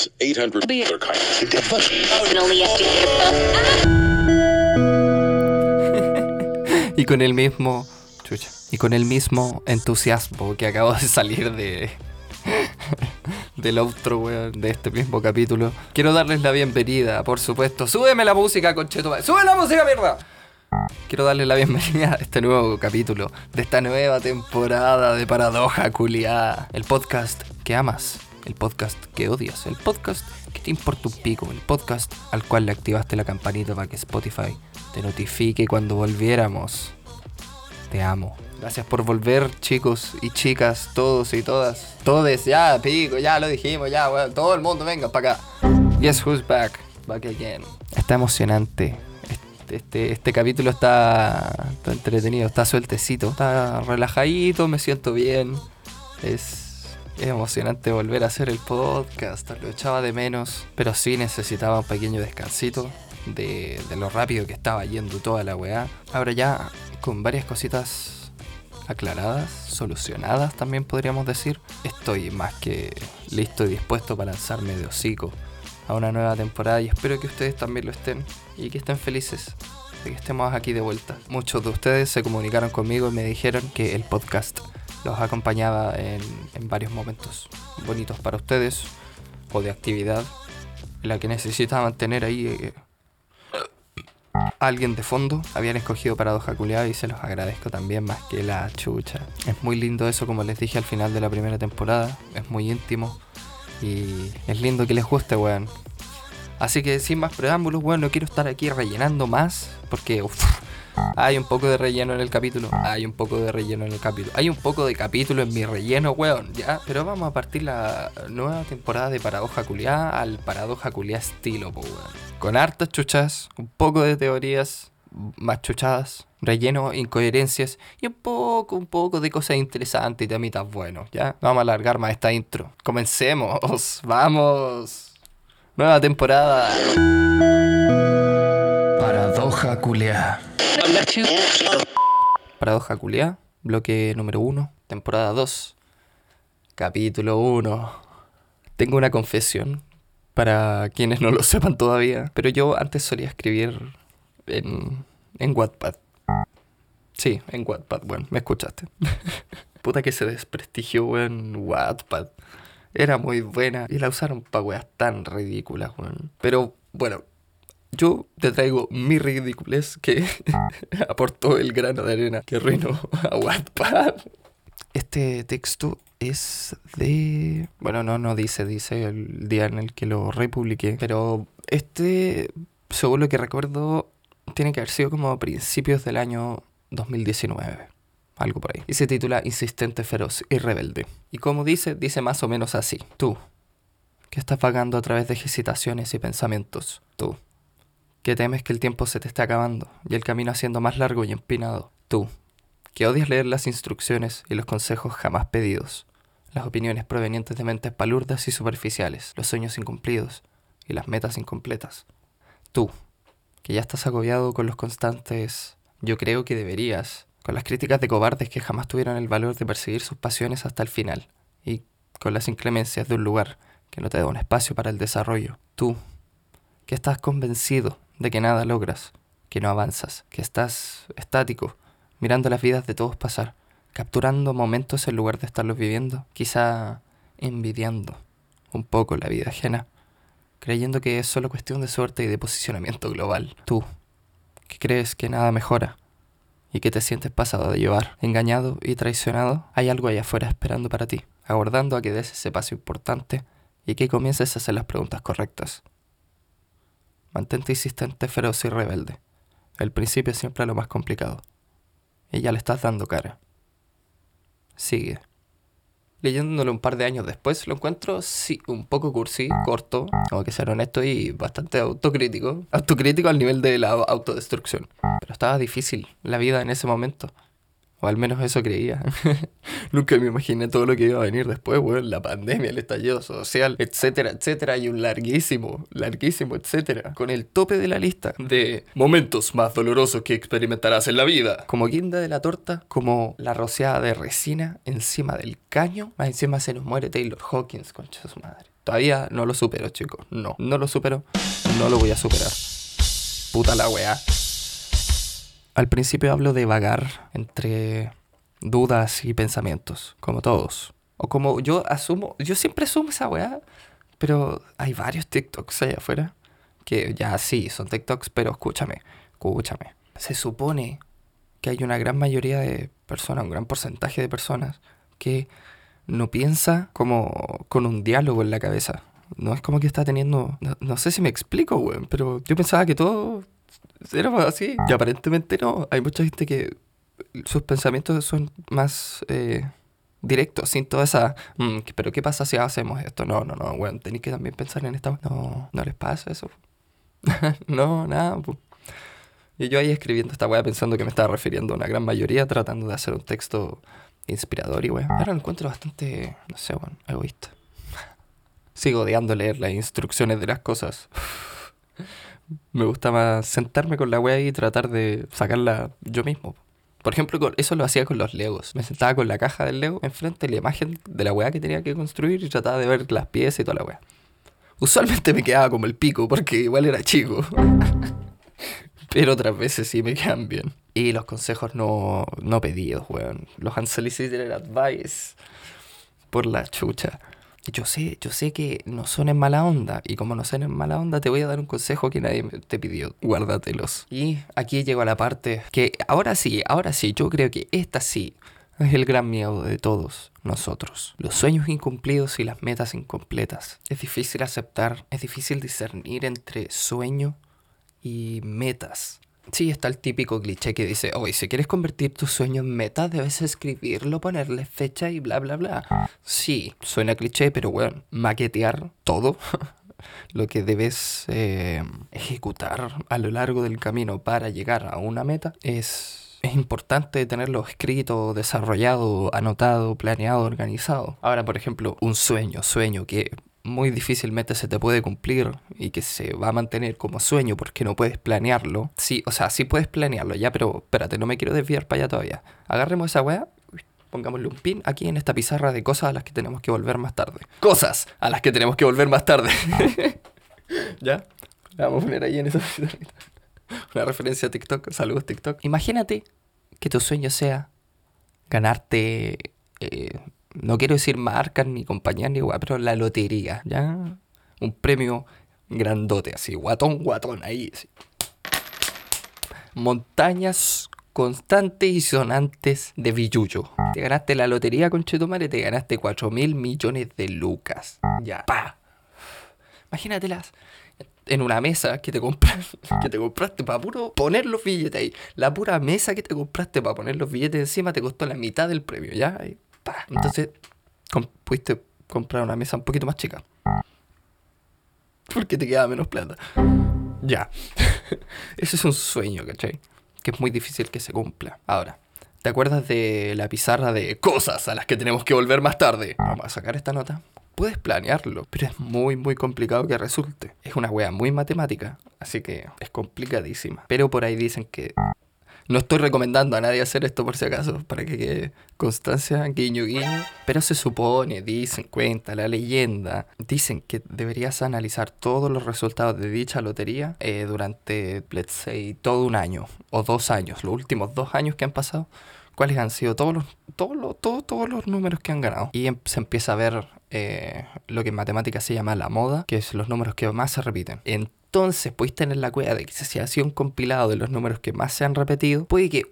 That's 800 Y con el mismo. Chucha. Y con el mismo entusiasmo que acabo de salir de. del outro, weón, de este mismo capítulo. Quiero darles la bienvenida, por supuesto. Súbeme la música, concheto. ¡Sube la música, mierda! Quiero darles la bienvenida a este nuevo capítulo de esta nueva temporada de Paradoja Culiada. El podcast que amas, el podcast que odias, el podcast que te importa un pico, el podcast al cual le activaste la campanita para que Spotify te notifique cuando volviéramos. Te amo. Gracias por volver, chicos y chicas, todos y todas. Todes, ya, pico, ya lo dijimos, ya. Todo el mundo, venga para acá. Guess who's back? Back again. Está emocionante. Este, este, este capítulo está, está entretenido, está sueltecito, está relajadito, me siento bien. Es, es emocionante volver a hacer el podcast, lo echaba de menos, pero sí necesitaba un pequeño descansito de, de lo rápido que estaba yendo toda la weá. Ahora ya con varias cositas aclaradas, solucionadas también podríamos decir, estoy más que listo y dispuesto para lanzarme de hocico a una nueva temporada y espero que ustedes también lo estén y que estén felices de que estemos aquí de vuelta. Muchos de ustedes se comunicaron conmigo y me dijeron que el podcast los acompañaba en, en varios momentos bonitos para ustedes o de actividad en la que necesitaban tener ahí eh, alguien de fondo. Habían escogido Paradoja Culeada y se los agradezco también más que la chucha. Es muy lindo eso, como les dije al final de la primera temporada. Es muy íntimo y es lindo que les guste, weón. Así que sin más preámbulos, weón, no quiero estar aquí rellenando más porque hay un poco de relleno en el capítulo. Hay un poco de relleno en el capítulo. Hay un poco de capítulo en mi relleno, weón, ya. Pero vamos a partir la nueva temporada de Paradoja Culiá al Paradoja Culiá estilo, po, weón. Con hartas chuchas, un poco de teorías más chuchadas, relleno, incoherencias y un poco, un poco de cosas interesantes y temitas buenos, ¿ya? Vamos a alargar más esta intro. Comencemos, vamos. Nueva temporada. Paradoja Culiá. Paradoja Culiá, bloque número 1, temporada 2, capítulo 1. Tengo una confesión para quienes no lo sepan todavía, pero yo antes solía escribir en, en Wattpad. Sí, en Wattpad, bueno, me escuchaste. Puta que se desprestigió, en Wattpad. Era muy buena y la usaron para weas tan ridículas, weón. Pero bueno, yo te traigo mi ridiculez que aportó el grano de arena que arruinó a Wattpad. Este texto es de... Bueno, no, no dice, dice el día en el que lo republiqué. Pero este, según lo que recuerdo, tiene que haber sido como a principios del año 2019. Algo por ahí. Y se titula Insistente, feroz y rebelde. Y como dice, dice más o menos así. Tú, que estás vagando a través de ejercitaciones y pensamientos. Tú, que temes que el tiempo se te esté acabando y el camino haciendo más largo y empinado. Tú, que odias leer las instrucciones y los consejos jamás pedidos, las opiniones provenientes de mentes palurdas y superficiales, los sueños incumplidos y las metas incompletas. Tú, que ya estás agobiado con los constantes yo creo que deberías, con las críticas de cobardes que jamás tuvieron el valor de perseguir sus pasiones hasta el final, y con las inclemencias de un lugar que no te da un espacio para el desarrollo. Tú, que estás convencido de que nada logras, que no avanzas, que estás estático, mirando las vidas de todos pasar, capturando momentos en lugar de estarlos viviendo, quizá envidiando un poco la vida ajena, creyendo que es solo cuestión de suerte y de posicionamiento global. Tú, que crees que nada mejora y que te sientes pasado de llevar, engañado y traicionado, hay algo allá afuera esperando para ti, aguardando a que des ese paso importante y que comiences a hacer las preguntas correctas. Mantente insistente, feroz y rebelde. El principio es siempre lo más complicado. Y ya le estás dando cara. Sigue. Leyéndolo un par de años después, lo encuentro, sí, un poco cursi, corto, tengo que ser honesto y bastante autocrítico. Autocrítico al nivel de la autodestrucción. Pero estaba difícil la vida en ese momento. O al menos eso creía. Nunca me imaginé todo lo que iba a venir después, weón. La pandemia, el estallido social, etcétera, etcétera. Y un larguísimo, larguísimo, etcétera. Con el tope de la lista de momentos más dolorosos que experimentarás en la vida. Como guinda de la torta, como la rociada de resina encima del caño. Más encima se nos muere Taylor Hawkins, concha de su madre. Todavía no lo supero, chicos. No, no lo supero. No lo voy a superar. Puta la weá. Al principio hablo de vagar entre dudas y pensamientos, como todos. O como yo asumo, yo siempre asumo esa weá, pero hay varios TikToks allá afuera que ya sí, son TikToks, pero escúchame, escúchame. Se supone que hay una gran mayoría de personas, un gran porcentaje de personas que no piensa como con un diálogo en la cabeza. No es como que está teniendo... No, sé si me explico, weón, pero yo pensaba que todo era así. Y aparentemente no. Hay mucha gente que sus pensamientos son más eh, directos, sin toda esa... Mm, pero ¿qué pasa si hacemos esto? No, no, no, weón. Tenéis que también pensar en esta... No, no les pasa eso. no, nada. Y yo ahí escribiendo esta weá pensando que me estaba refiriendo a una gran mayoría, tratando de hacer un texto inspirador y weá. Ahora lo encuentro bastante, no sé, bueno, egoísta. Sigo odiando leer las instrucciones de las cosas. me gusta más sentarme con la weá y tratar de sacarla yo mismo. Por ejemplo, eso lo hacía con los Legos. Me sentaba con la caja del Lego enfrente de la imagen de la weá que tenía que construir y trataba de ver las piezas y toda la weá. Usualmente me quedaba como el pico porque igual era chico. Pero otras veces sí me quedan bien. Y los consejos no, no pedidos, weón. Los unsolicited advice. Por la chucha. Yo sé, yo sé que no son en mala onda. Y como no son en mala onda, te voy a dar un consejo que nadie te pidió. Guárdatelos. Y aquí llego a la parte que ahora sí, ahora sí, yo creo que esta sí es el gran miedo de todos nosotros. Los sueños incumplidos y las metas incompletas. Es difícil aceptar, es difícil discernir entre sueño y metas. Sí, está el típico cliché que dice, oye, si quieres convertir tu sueño en meta, debes escribirlo, ponerle fecha y bla, bla, bla. Sí, suena cliché, pero bueno, maquetear todo lo que debes eh, ejecutar a lo largo del camino para llegar a una meta es es importante tenerlo escrito, desarrollado, anotado, planeado, organizado. Ahora, por ejemplo, un sueño, sueño que muy difícilmente se te puede cumplir y que se va a mantener como sueño porque no puedes planearlo. Sí, o sea, sí puedes planearlo ya, pero espérate, no me quiero desviar para allá todavía. Agarremos esa weá, pongámosle un pin aquí en esta pizarra de cosas a las que tenemos que volver más tarde. Cosas a las que tenemos que volver más tarde. ¿Ya? Vamos a poner ahí en esa pizarra. Una referencia a TikTok. Saludos TikTok. Imagínate que tu sueño sea ganarte, eh, no quiero decir marcas ni compañías ni igual, pero la lotería, ¿ya? Un premio grandote, así, guatón, guatón, ahí. Montañas constantes y sonantes de billuyo. Te ganaste la lotería con Chetumare, te ganaste 4 mil millones de lucas. Ya, pa. Imagínatelas en una mesa que te, compras, que te compraste para puro poner los billetes ahí. La pura mesa que te compraste para poner los billetes encima te costó la mitad del premio, ¿ya? Entonces, pudiste comprar una mesa un poquito más chica. Porque te queda menos plata. Ya. Ese es un sueño, ¿cachai? Que es muy difícil que se cumpla. Ahora, ¿te acuerdas de la pizarra de cosas a las que tenemos que volver más tarde? Vamos a sacar esta nota puedes planearlo, pero es muy, muy complicado que resulte. Es una wea muy matemática, así que es complicadísima. Pero por ahí dicen que no estoy recomendando a nadie hacer esto por si acaso, para que quede constancia, guiño, guiño. Pero se supone, dicen, cuenta la leyenda, dicen que deberías analizar todos los resultados de dicha lotería eh, durante, let's say, todo un año o dos años, los últimos dos años que han pasado cuáles han sido todos los, todos los, todos, todos los números que han ganado. Y em, se empieza a ver eh, lo que en matemáticas se llama la moda, que es los números que más se repiten. Entonces puedes tener la cueva de que si se hacía un compilado de los números que más se han repetido, puede que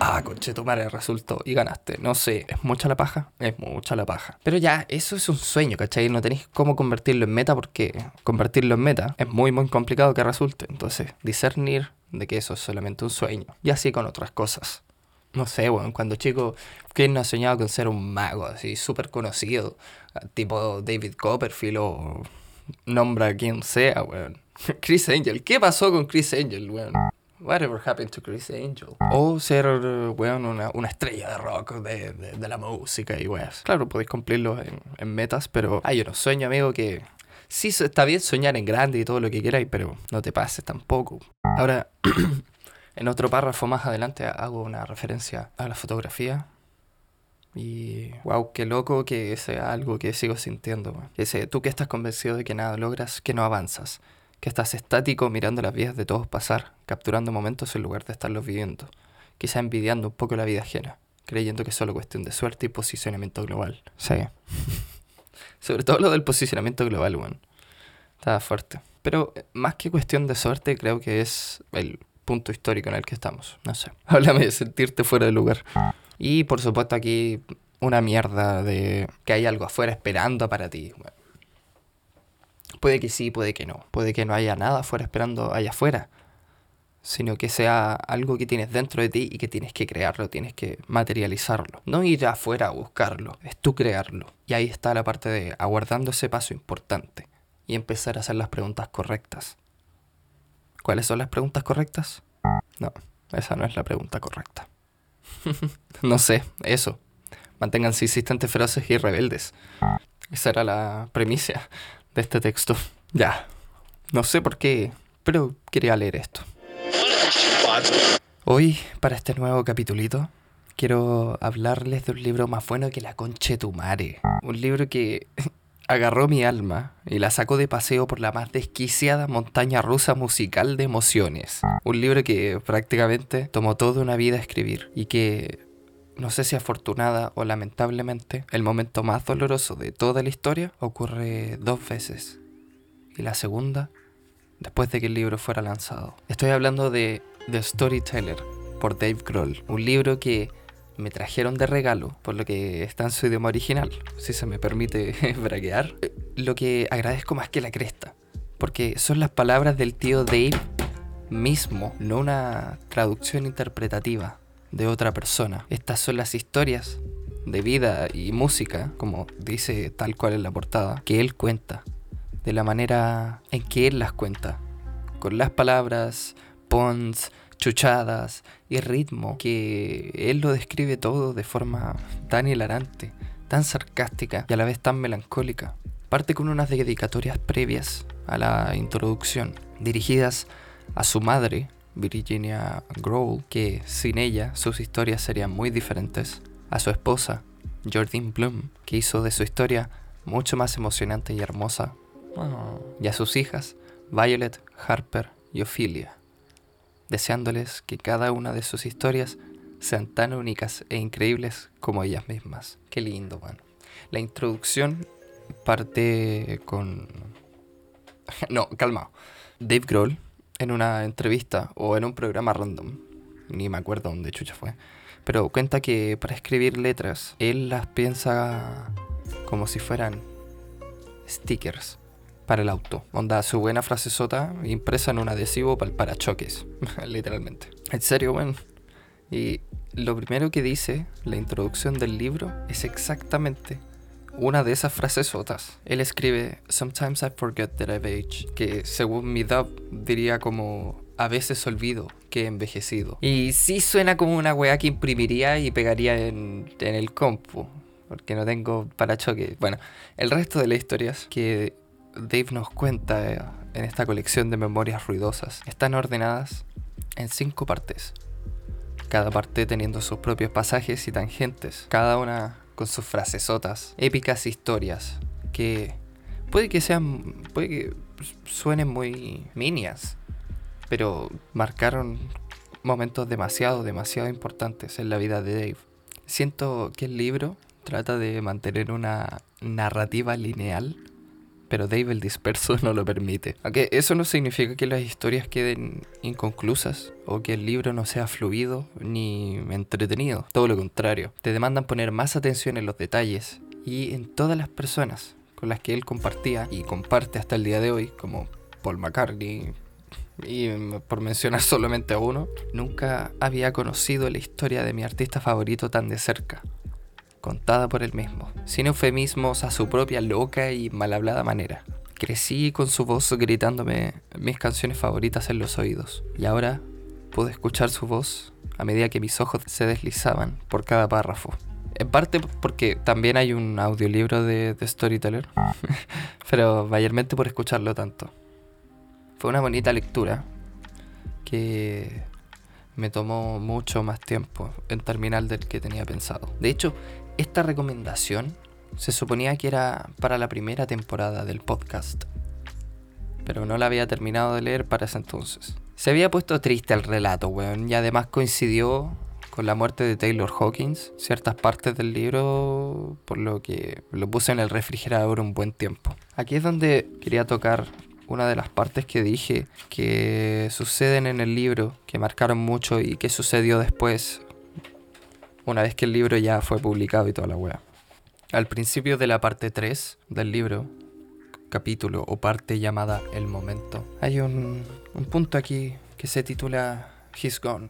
Ah, conche, tomar el resultado y ganaste. No sé, ¿es mucha la paja? Es mucha la paja. Pero ya, eso es un sueño, ¿cachai? No tenéis cómo convertirlo en meta porque convertirlo en meta es muy, muy complicado que resulte. Entonces, discernir de que eso es solamente un sueño. Y así con otras cosas no sé, bueno, cuando chico, ¿quién no ha soñado con ser un mago así súper conocido? Tipo David Copperfield o nombra a quien sea, weón. Chris Angel, ¿qué pasó con Chris Angel, weón? Whatever happened to Chris Angel? O ser, weón, una, una estrella de rock de, de, la música y weón. Claro, podéis cumplirlo en, en metas, pero hay unos sueños, amigo, que sí está bien soñar en grande y todo lo que queráis, pero no te pases tampoco. Ahora, En otro párrafo más adelante hago una referencia a la fotografía Y wow, qué loco que sea algo que sigo sintiendo. weón. Ese, tú que estás convencido de que nada logras, que no avanzas, que estás estático mirando las vidas de todos pasar, capturando momentos en lugar de estarlos viviendo, quizá envidiando un poco la vida ajena, creyendo que es solo cuestión de suerte y posicionamiento global. Sí. Sobre todo lo del posicionamiento global, weón. Estaba fuerte. Pero eh, más que cuestión de suerte, creo que es el punto histórico en el que estamos. No sé. Háblame de sentirte fuera de lugar. Y por supuesto aquí una mierda de que hay algo afuera esperando para ti. Bueno, puede que sí, puede que no. Puede que no haya nada afuera esperando allá afuera. Sino que sea algo que tienes dentro de ti y que tienes que crearlo, tienes que materializarlo. No ir afuera a buscarlo, es tú crearlo. Y ahí está la parte de aguardando ese paso importante y empezar a hacer las preguntas correctas. ¿Cuáles son las preguntas correctas? No, esa no es la pregunta correcta. no sé, eso. Manténganse insistentes, feroces y rebeldes. Esa era la premisa de este texto. Ya. No sé por qué, pero quería leer esto. Hoy, para este nuevo capitulito, quiero hablarles de un libro más bueno que la conche tu mare. Un libro que agarró mi alma y la sacó de paseo por la más desquiciada montaña rusa musical de emociones. Un libro que prácticamente tomó toda una vida escribir y que, no sé si afortunada o lamentablemente, el momento más doloroso de toda la historia ocurre dos veces. Y la segunda, después de que el libro fuera lanzado. Estoy hablando de The Storyteller por Dave Grohl, un libro que me trajeron de regalo, por lo que está en su idioma original, si se me permite braguear. Eh, Lo que agradezco más que la cresta, porque son las palabras del tío Dave mismo, no una traducción interpretativa de otra persona. Estas son las historias de vida y música, como dice tal cual en la portada, que él cuenta, de la manera en que él las cuenta, con las palabras, puns, chuchadas y ritmo, que él lo describe todo de forma tan hilarante, tan sarcástica y a la vez tan melancólica. Parte con unas dedicatorias previas a la introducción, dirigidas a su madre, Virginia Grohl, que sin ella sus historias serían muy diferentes, a su esposa, Jordine Bloom, que hizo de su historia mucho más emocionante y hermosa, y a sus hijas, Violet, Harper y Ophelia deseándoles que cada una de sus historias sean tan únicas e increíbles como ellas mismas. Qué lindo, bueno. La introducción parte con... No, calma. Dave Grohl, en una entrevista o en un programa random, ni me acuerdo dónde chucha fue, pero cuenta que para escribir letras, él las piensa como si fueran stickers para el auto. Onda, su buena frase sota impresa en un adhesivo para el parachoques, literalmente. En serio, bueno. Y lo primero que dice la introducción del libro es exactamente una de esas frases. Él escribe, Sometimes I forget that I've aged, que según mi dub diría como, a veces olvido que he envejecido. Y sí suena como una weá que imprimiría y pegaría en, el compu, porque no tengo parachoques. Bueno, el resto de las historias que Dave nos cuenta eh, en esta colección de memorias ruidosas están ordenadas en cinco partes, cada parte teniendo sus propios pasajes y tangentes, cada una con sus frasesotas, épicas historias que puede que sean, puede que suenen muy minias, pero marcaron momentos demasiado, demasiado importantes en la vida de Dave. Siento que el libro trata de mantener una narrativa lineal pero Dave el disperso no lo permite. Aunque eso no significa que las historias queden inconclusas o que el libro no sea fluido ni entretenido. Todo lo contrario, te demandan poner más atención en los detalles y en todas las personas con las que él compartía y comparte hasta el día de hoy, como Paul McCartney. Y por mencionar solamente a uno, nunca había conocido la historia de mi artista favorito tan de cerca contada por él mismo, sin eufemismos a su propia loca y mal hablada manera. Crecí con su voz gritándome mis canciones favoritas en los oídos, y ahora pude escuchar su voz a medida que mis ojos se deslizaban por cada párrafo. En parte porque también hay un audiolibro de, de Storyteller, pero mayormente por escucharlo tanto. Fue una bonita lectura que me tomó mucho más tiempo en terminar del que tenía pensado. De hecho, esta recomendación se suponía que era para la primera temporada del podcast, pero no la había terminado de leer para ese entonces. Se había puesto triste el relato, weón, y además coincidió con la muerte de Taylor Hawkins, ciertas partes del libro, por lo que lo puse en el refrigerador un buen tiempo. Aquí es donde quería tocar una de las partes que dije que suceden en el libro, que marcaron mucho y que sucedió después, una vez que el libro ya fue publicado y toda la wea. Al principio de la parte 3 del libro, capítulo o parte llamada El Momento, hay un, un punto aquí que se titula He's Gone,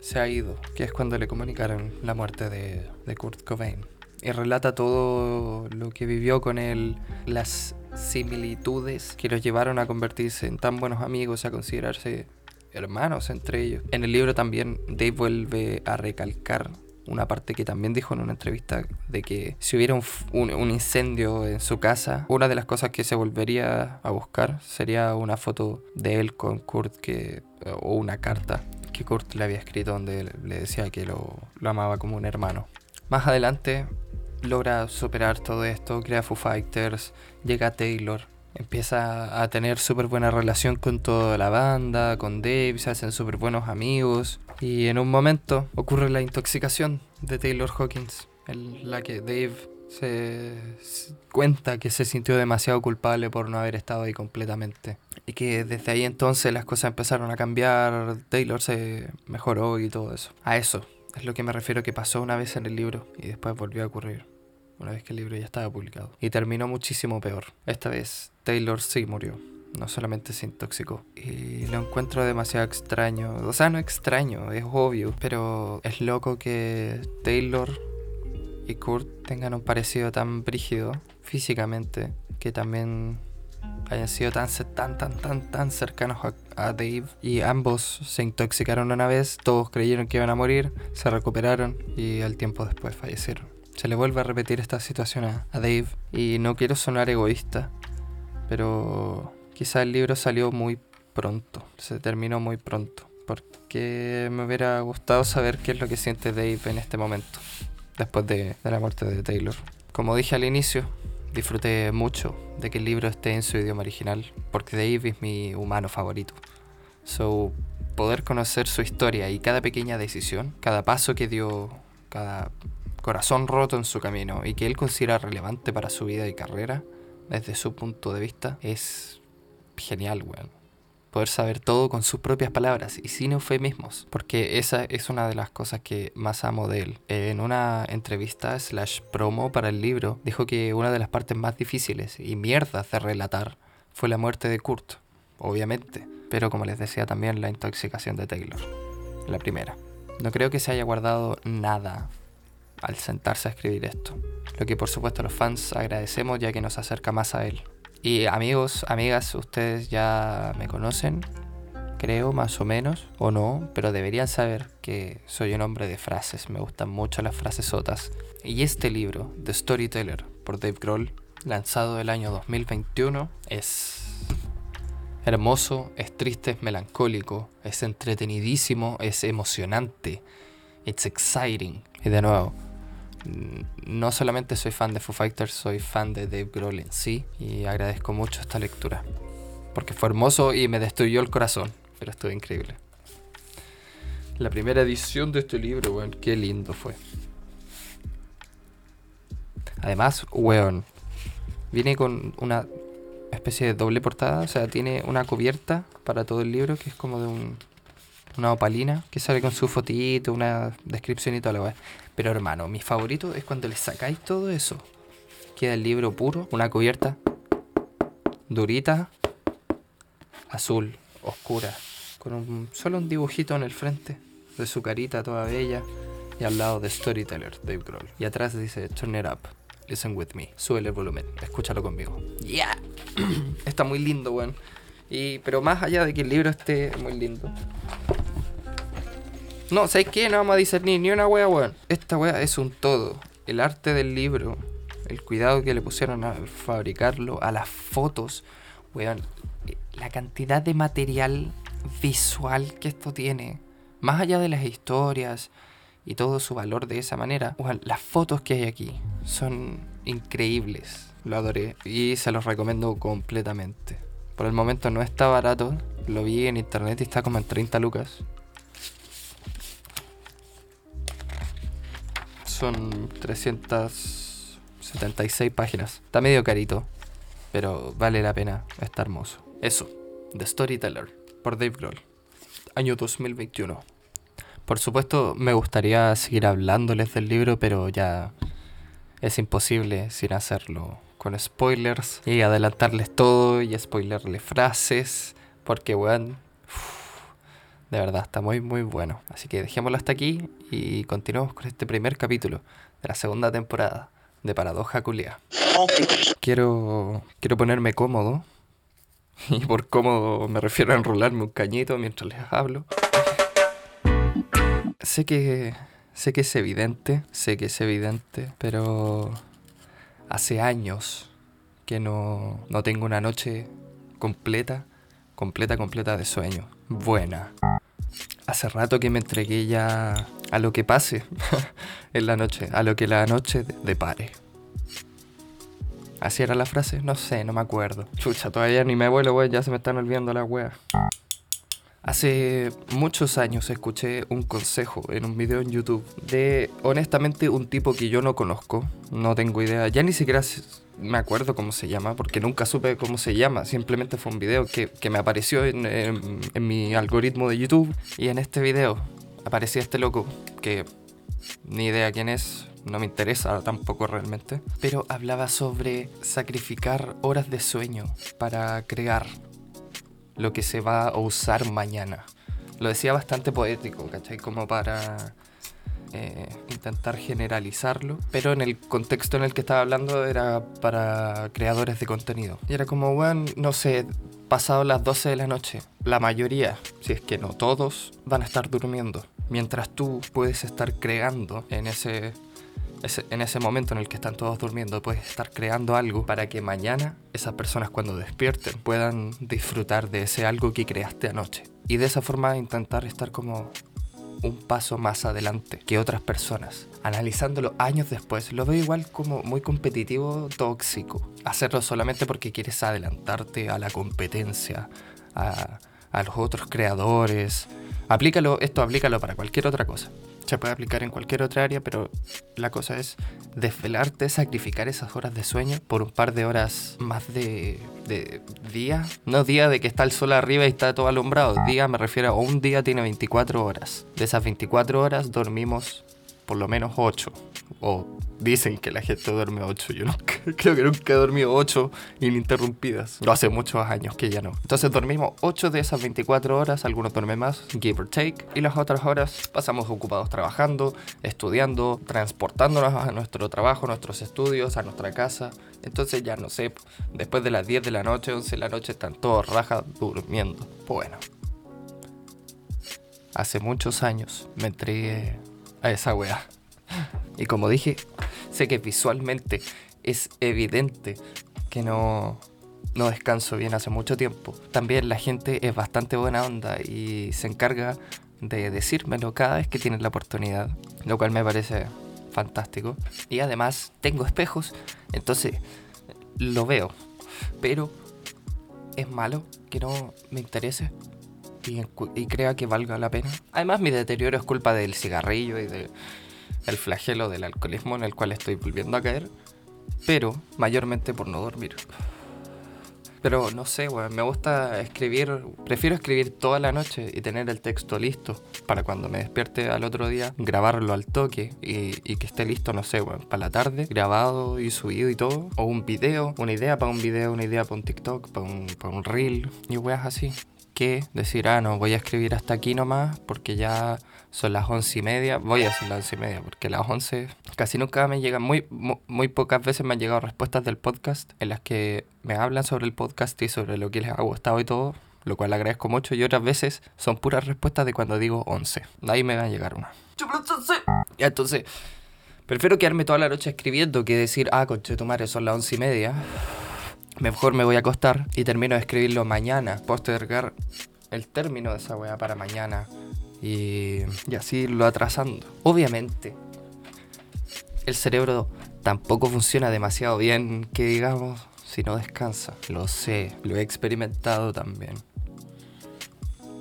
se ha ido, que es cuando le comunicaron la muerte de, de Kurt Cobain. Y relata todo lo que vivió con él, las similitudes que los llevaron a convertirse en tan buenos amigos, a considerarse hermanos entre ellos. En el libro también Dave vuelve a recalcar una parte que también dijo en una entrevista de que si hubiera un, incendio en su casa, una de las cosas que se volvería a buscar sería una foto de él con Kurt que, o una carta que Kurt le había escrito donde le decía que lo, lo amaba como un hermano. Más adelante logra superar todo esto, crea Foo Fighters, llega Taylor, empieza a tener súper buena relación con toda la banda, con Dave, se hacen súper buenos amigos. Y en un momento ocurre la intoxicación de Taylor Hawkins, en la que Dave se, cuenta que se sintió demasiado culpable por no haber estado ahí completamente. Y que desde ahí entonces las cosas empezaron a cambiar, Taylor se mejoró y todo eso. A eso es lo que me refiero que pasó una vez en el libro y después volvió a ocurrir una vez que el libro ya estaba publicado. Y terminó muchísimo peor. Esta vez Taylor sí murió. No solamente se intoxicó. Y lo encuentro demasiado extraño. O sea, no extraño, es obvio. Pero es loco que Taylor y Kurt tengan un parecido tan brígido físicamente. Que también hayan sido tan, tan, tan, tan, tan cercanos a, a, Dave. Y ambos se intoxicaron una vez. Todos creyeron que iban a morir. Se recuperaron. Y al tiempo después fallecieron se le vuelve a repetir esta situación a, Dave. Y no quiero sonar egoísta, pero quizá el libro salió muy pronto, se terminó muy pronto. Porque me hubiera gustado saber qué es lo que siente Dave en este momento, después de, de la muerte de Taylor. Como dije al inicio, disfruté mucho de que el libro esté en su idioma original, porque Dave es mi humano favorito. So, poder conocer su historia y cada pequeña decisión, cada paso que dio, cada corazón roto en su camino y que él considera relevante para su vida y carrera, desde su punto de vista, es genial, weón. Poder saber todo con sus propias palabras y sin eufemismos, porque esa es una de las cosas que más amo de él. En una entrevista slash promo para el libro, dijo que una de las partes más difíciles y mierdas de relatar fue la muerte de Kurt, obviamente, pero como les decía también la intoxicación de Taylor, la primera. No creo que se haya guardado nada al sentarse a escribir esto. Lo que por supuesto los fans agradecemos ya que nos acerca más a él. Y amigos, amigas, ustedes ya me conocen, creo más o menos, o no, pero deberían saber que soy un hombre de frases, me gustan mucho las frases sotas. Y este libro, The Storyteller, por Dave Grohl, lanzado el año 2021, es hermoso, es triste, es melancólico, es entretenidísimo, es emocionante, it's exciting. Y de nuevo, no solamente soy fan de Foo Fighters, soy fan de Dave Grohl en sí y agradezco mucho esta lectura. Porque fue hermoso y me destruyó el corazón, pero estuvo increíble. La primera edición de este libro, weón, qué lindo fue. Además, weón, viene con una especie de doble portada, o sea, tiene una cubierta para todo el libro que es como de un, una opalina que sale con su fotito, una descripción y toda la weá. Pero hermano, mi favorito es cuando le sacáis todo eso. Queda el libro puro, una cubierta durita, azul, oscura, con un, solo un dibujito en el frente de su carita toda bella y al lado de Storyteller, Dave Grohl. Y atrás dice Turn it up. Listen with me. Sube el volumen. Escúchalo conmigo. Yeah. Está muy lindo, weón. Y, pero más allá de que el libro esté muy lindo, no, ¿sabes qué? No vamos a discernir ni una wea, weón. Esta wea es un todo. El arte del libro, el cuidado que le pusieron a fabricarlo, a las fotos, weón. La cantidad de material visual que esto tiene. Más allá de las historias y todo su valor de esa manera. Bueno, las fotos que hay aquí son increíbles. Lo adoré y se los recomiendo completamente. Por el momento no está barato. Lo vi en internet y está como en 30 lucas. Son 376 páginas. Está medio carito, pero vale la pena. Está hermoso. Eso, The Storyteller, por Dave Grohl. Año 2021. Por supuesto, me gustaría seguir hablándoles del libro, pero ya es imposible sin hacerlo con spoilers y adelantarles todo y spoilerles frases, porque, weón, de verdad está muy, muy bueno. Así que dejémoslo hasta aquí y continuamos con este primer capítulo de la segunda temporada de Paradoja Culia. Quiero, quiero ponerme cómodo. Y por cómodo me refiero a enrolarme un cañito mientras les hablo. Sé que. Sé que es evidente. Sé que es evidente. Pero. Hace años que no, no tengo una noche completa. Completa, completa de sueño. Buena. Hace rato que me entregué ya a lo que pase en la noche. A lo que la noche depare. ¿Así era la frase? No sé, no me acuerdo. Chucha, todavía ni me vuelo, ya se me están olvidando las weas. Hace muchos años escuché un consejo en un video en YouTube de, honestamente, un tipo que yo no conozco, no tengo idea, ya ni siquiera me acuerdo cómo se llama, porque nunca supe cómo se llama, simplemente fue un video que, me apareció en, en mi algoritmo de YouTube y en este video aparecía este loco que ni idea quién es, no me interesa tampoco realmente, pero hablaba sobre sacrificar horas de sueño para crear lo que se va a usar mañana. Lo decía bastante poético, ¿cachai? Como para eh, intentar generalizarlo, pero en el contexto en el que estaba hablando era para creadores de contenido. Y era como, bueno, no sé, pasado las 12 de la noche, la mayoría, si es que no todos, van a estar durmiendo. Mientras tú puedes estar creando en ese en ese momento en el que están todos durmiendo, puedes estar creando algo para que mañana esas personas cuando despierten puedan disfrutar de ese algo que creaste anoche. Y de esa forma intentar estar como un paso más adelante que otras personas. Analizándolo años después, lo veo igual como muy competitivo, tóxico. Hacerlo solamente porque quieres adelantarte a la competencia, a, a los otros creadores. Aplícalo, esto aplícalo para cualquier otra cosa se puede aplicar en cualquier otra área, pero la cosa es desvelarte, sacrificar esas horas de sueño por un par de horas más de, día. No día de que está el sol arriba y está todo alumbrado. Día me refiero a un día tiene 24 horas. De esas 24 horas dormimos por lo menos 8. O dicen que la gente duerme 8. Yo creo que nunca he dormido 8 ininterrumpidas. Lo hace muchos años que ya no. Entonces dormimos 8 de esas 24 horas, algunos duermen más, give or take. Y las otras horas pasamos ocupados trabajando, estudiando, transportándonos a nuestro trabajo, a nuestros estudios, a nuestra casa. Entonces ya no sé, después de las 10 de la noche, 11 de la noche, están todos rajas durmiendo. Bueno. Hace muchos años me entregué a esa weá. Y como dije, sé que visualmente es evidente que no, no descanso bien hace mucho tiempo. También la gente es bastante buena onda y se encarga de decírmelo cada vez que tiene la oportunidad, lo cual me parece fantástico. Y además tengo espejos, entonces lo veo, pero es malo que no me interese y, crea que valga la pena. Además, mi deterioro es culpa del cigarrillo y del flagelo del alcoholismo en el cual estoy volviendo a caer, pero mayormente por no dormir. Pero no sé, weón, me gusta escribir, prefiero escribir toda la noche y tener el texto listo para cuando me despierte al otro día, grabarlo al toque y, que esté listo, no sé, weón, para la tarde, grabado y subido y todo. O un video, una idea para un video, una idea para un TikTok, para un, para un reel y weas así que decir, ah, no, voy a escribir hasta aquí nomás porque ya son las once y media. Voy a hacer las once y media porque las once casi nunca me llegan, muy, muy, pocas veces me han llegado respuestas del podcast en las que me hablan sobre el podcast y sobre lo que les ha gustado y todo, lo cual agradezco mucho. Y otras veces son puras respuestas de cuando digo once. Ahí me va a llegar una. Y entonces, prefiero quedarme toda la noche escribiendo que decir, ah, conche tu madre, son las once y media mejor me voy a acostar y termino de escribirlo mañana. Postergar el término de esa weá para mañana. y, y así lo atrasando. Obviamente, el cerebro tampoco funciona demasiado bien, que digamos, si no descansa. Lo sé, lo he experimentado también.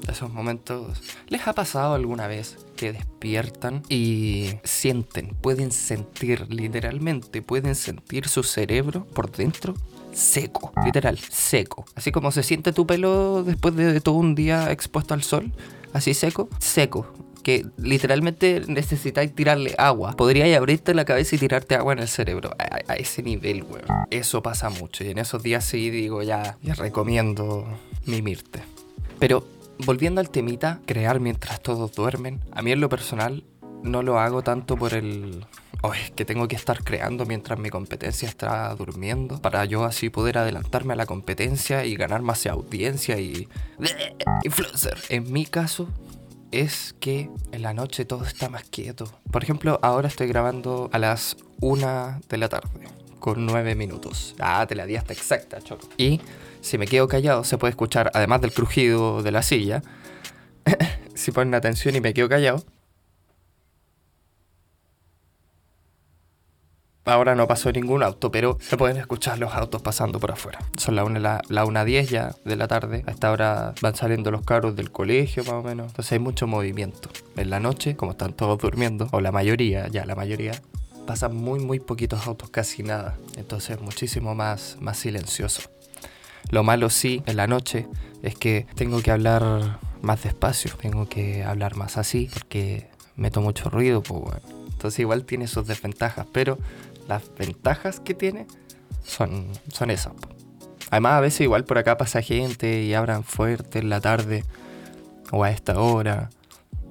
Esos momentos, ¿les ha pasado alguna vez que despiertan y sienten, pueden sentir literalmente, pueden sentir su cerebro por dentro seco, literal, seco. Así como se siente tu pelo después de todo un día expuesto al sol, así seco, seco. Que literalmente necesitáis tirarle agua. Podríais abrirte la cabeza y tirarte agua en el cerebro. A, ese nivel, weón. Eso pasa mucho. Y en esos días sí digo, ya, ya recomiendo mimirte. Pero volviendo al temita, crear mientras todos duermen. A mí en lo personal no lo hago tanto por el oh, que tengo que estar creando mientras mi competencia está durmiendo, para yo así poder adelantarme a la competencia y ganar más audiencia y... Influencer. En mi caso, es que en la noche todo está más quieto. Por ejemplo, ahora estoy grabando a las 1 de la tarde, con 9 minutos. Ah, te la di hasta exacta, choco. Y si me quedo callado, se puede escuchar, además del crujido de la silla, si ponen atención y me quedo callado, Ahora no pasó ningún auto, pero se pueden escuchar los autos pasando por afuera. Son la 1 la, la 10 ya de la tarde. A esta hora van saliendo los carros del colegio más o menos. Entonces hay mucho movimiento. En la noche, como están todos durmiendo, o la mayoría, ya la mayoría, pasan muy muy poquitos autos, casi nada. Entonces muchísimo más, más silencioso. Lo malo sí, en la noche, es que tengo que hablar más despacio. Tengo que hablar más así, porque meto mucho ruido, pues bueno. Entonces igual tiene sus desventajas, pero las ventajas que tiene son, son esas. Además, a veces igual por acá pasa gente y abran fuerte en la tarde o a esta hora.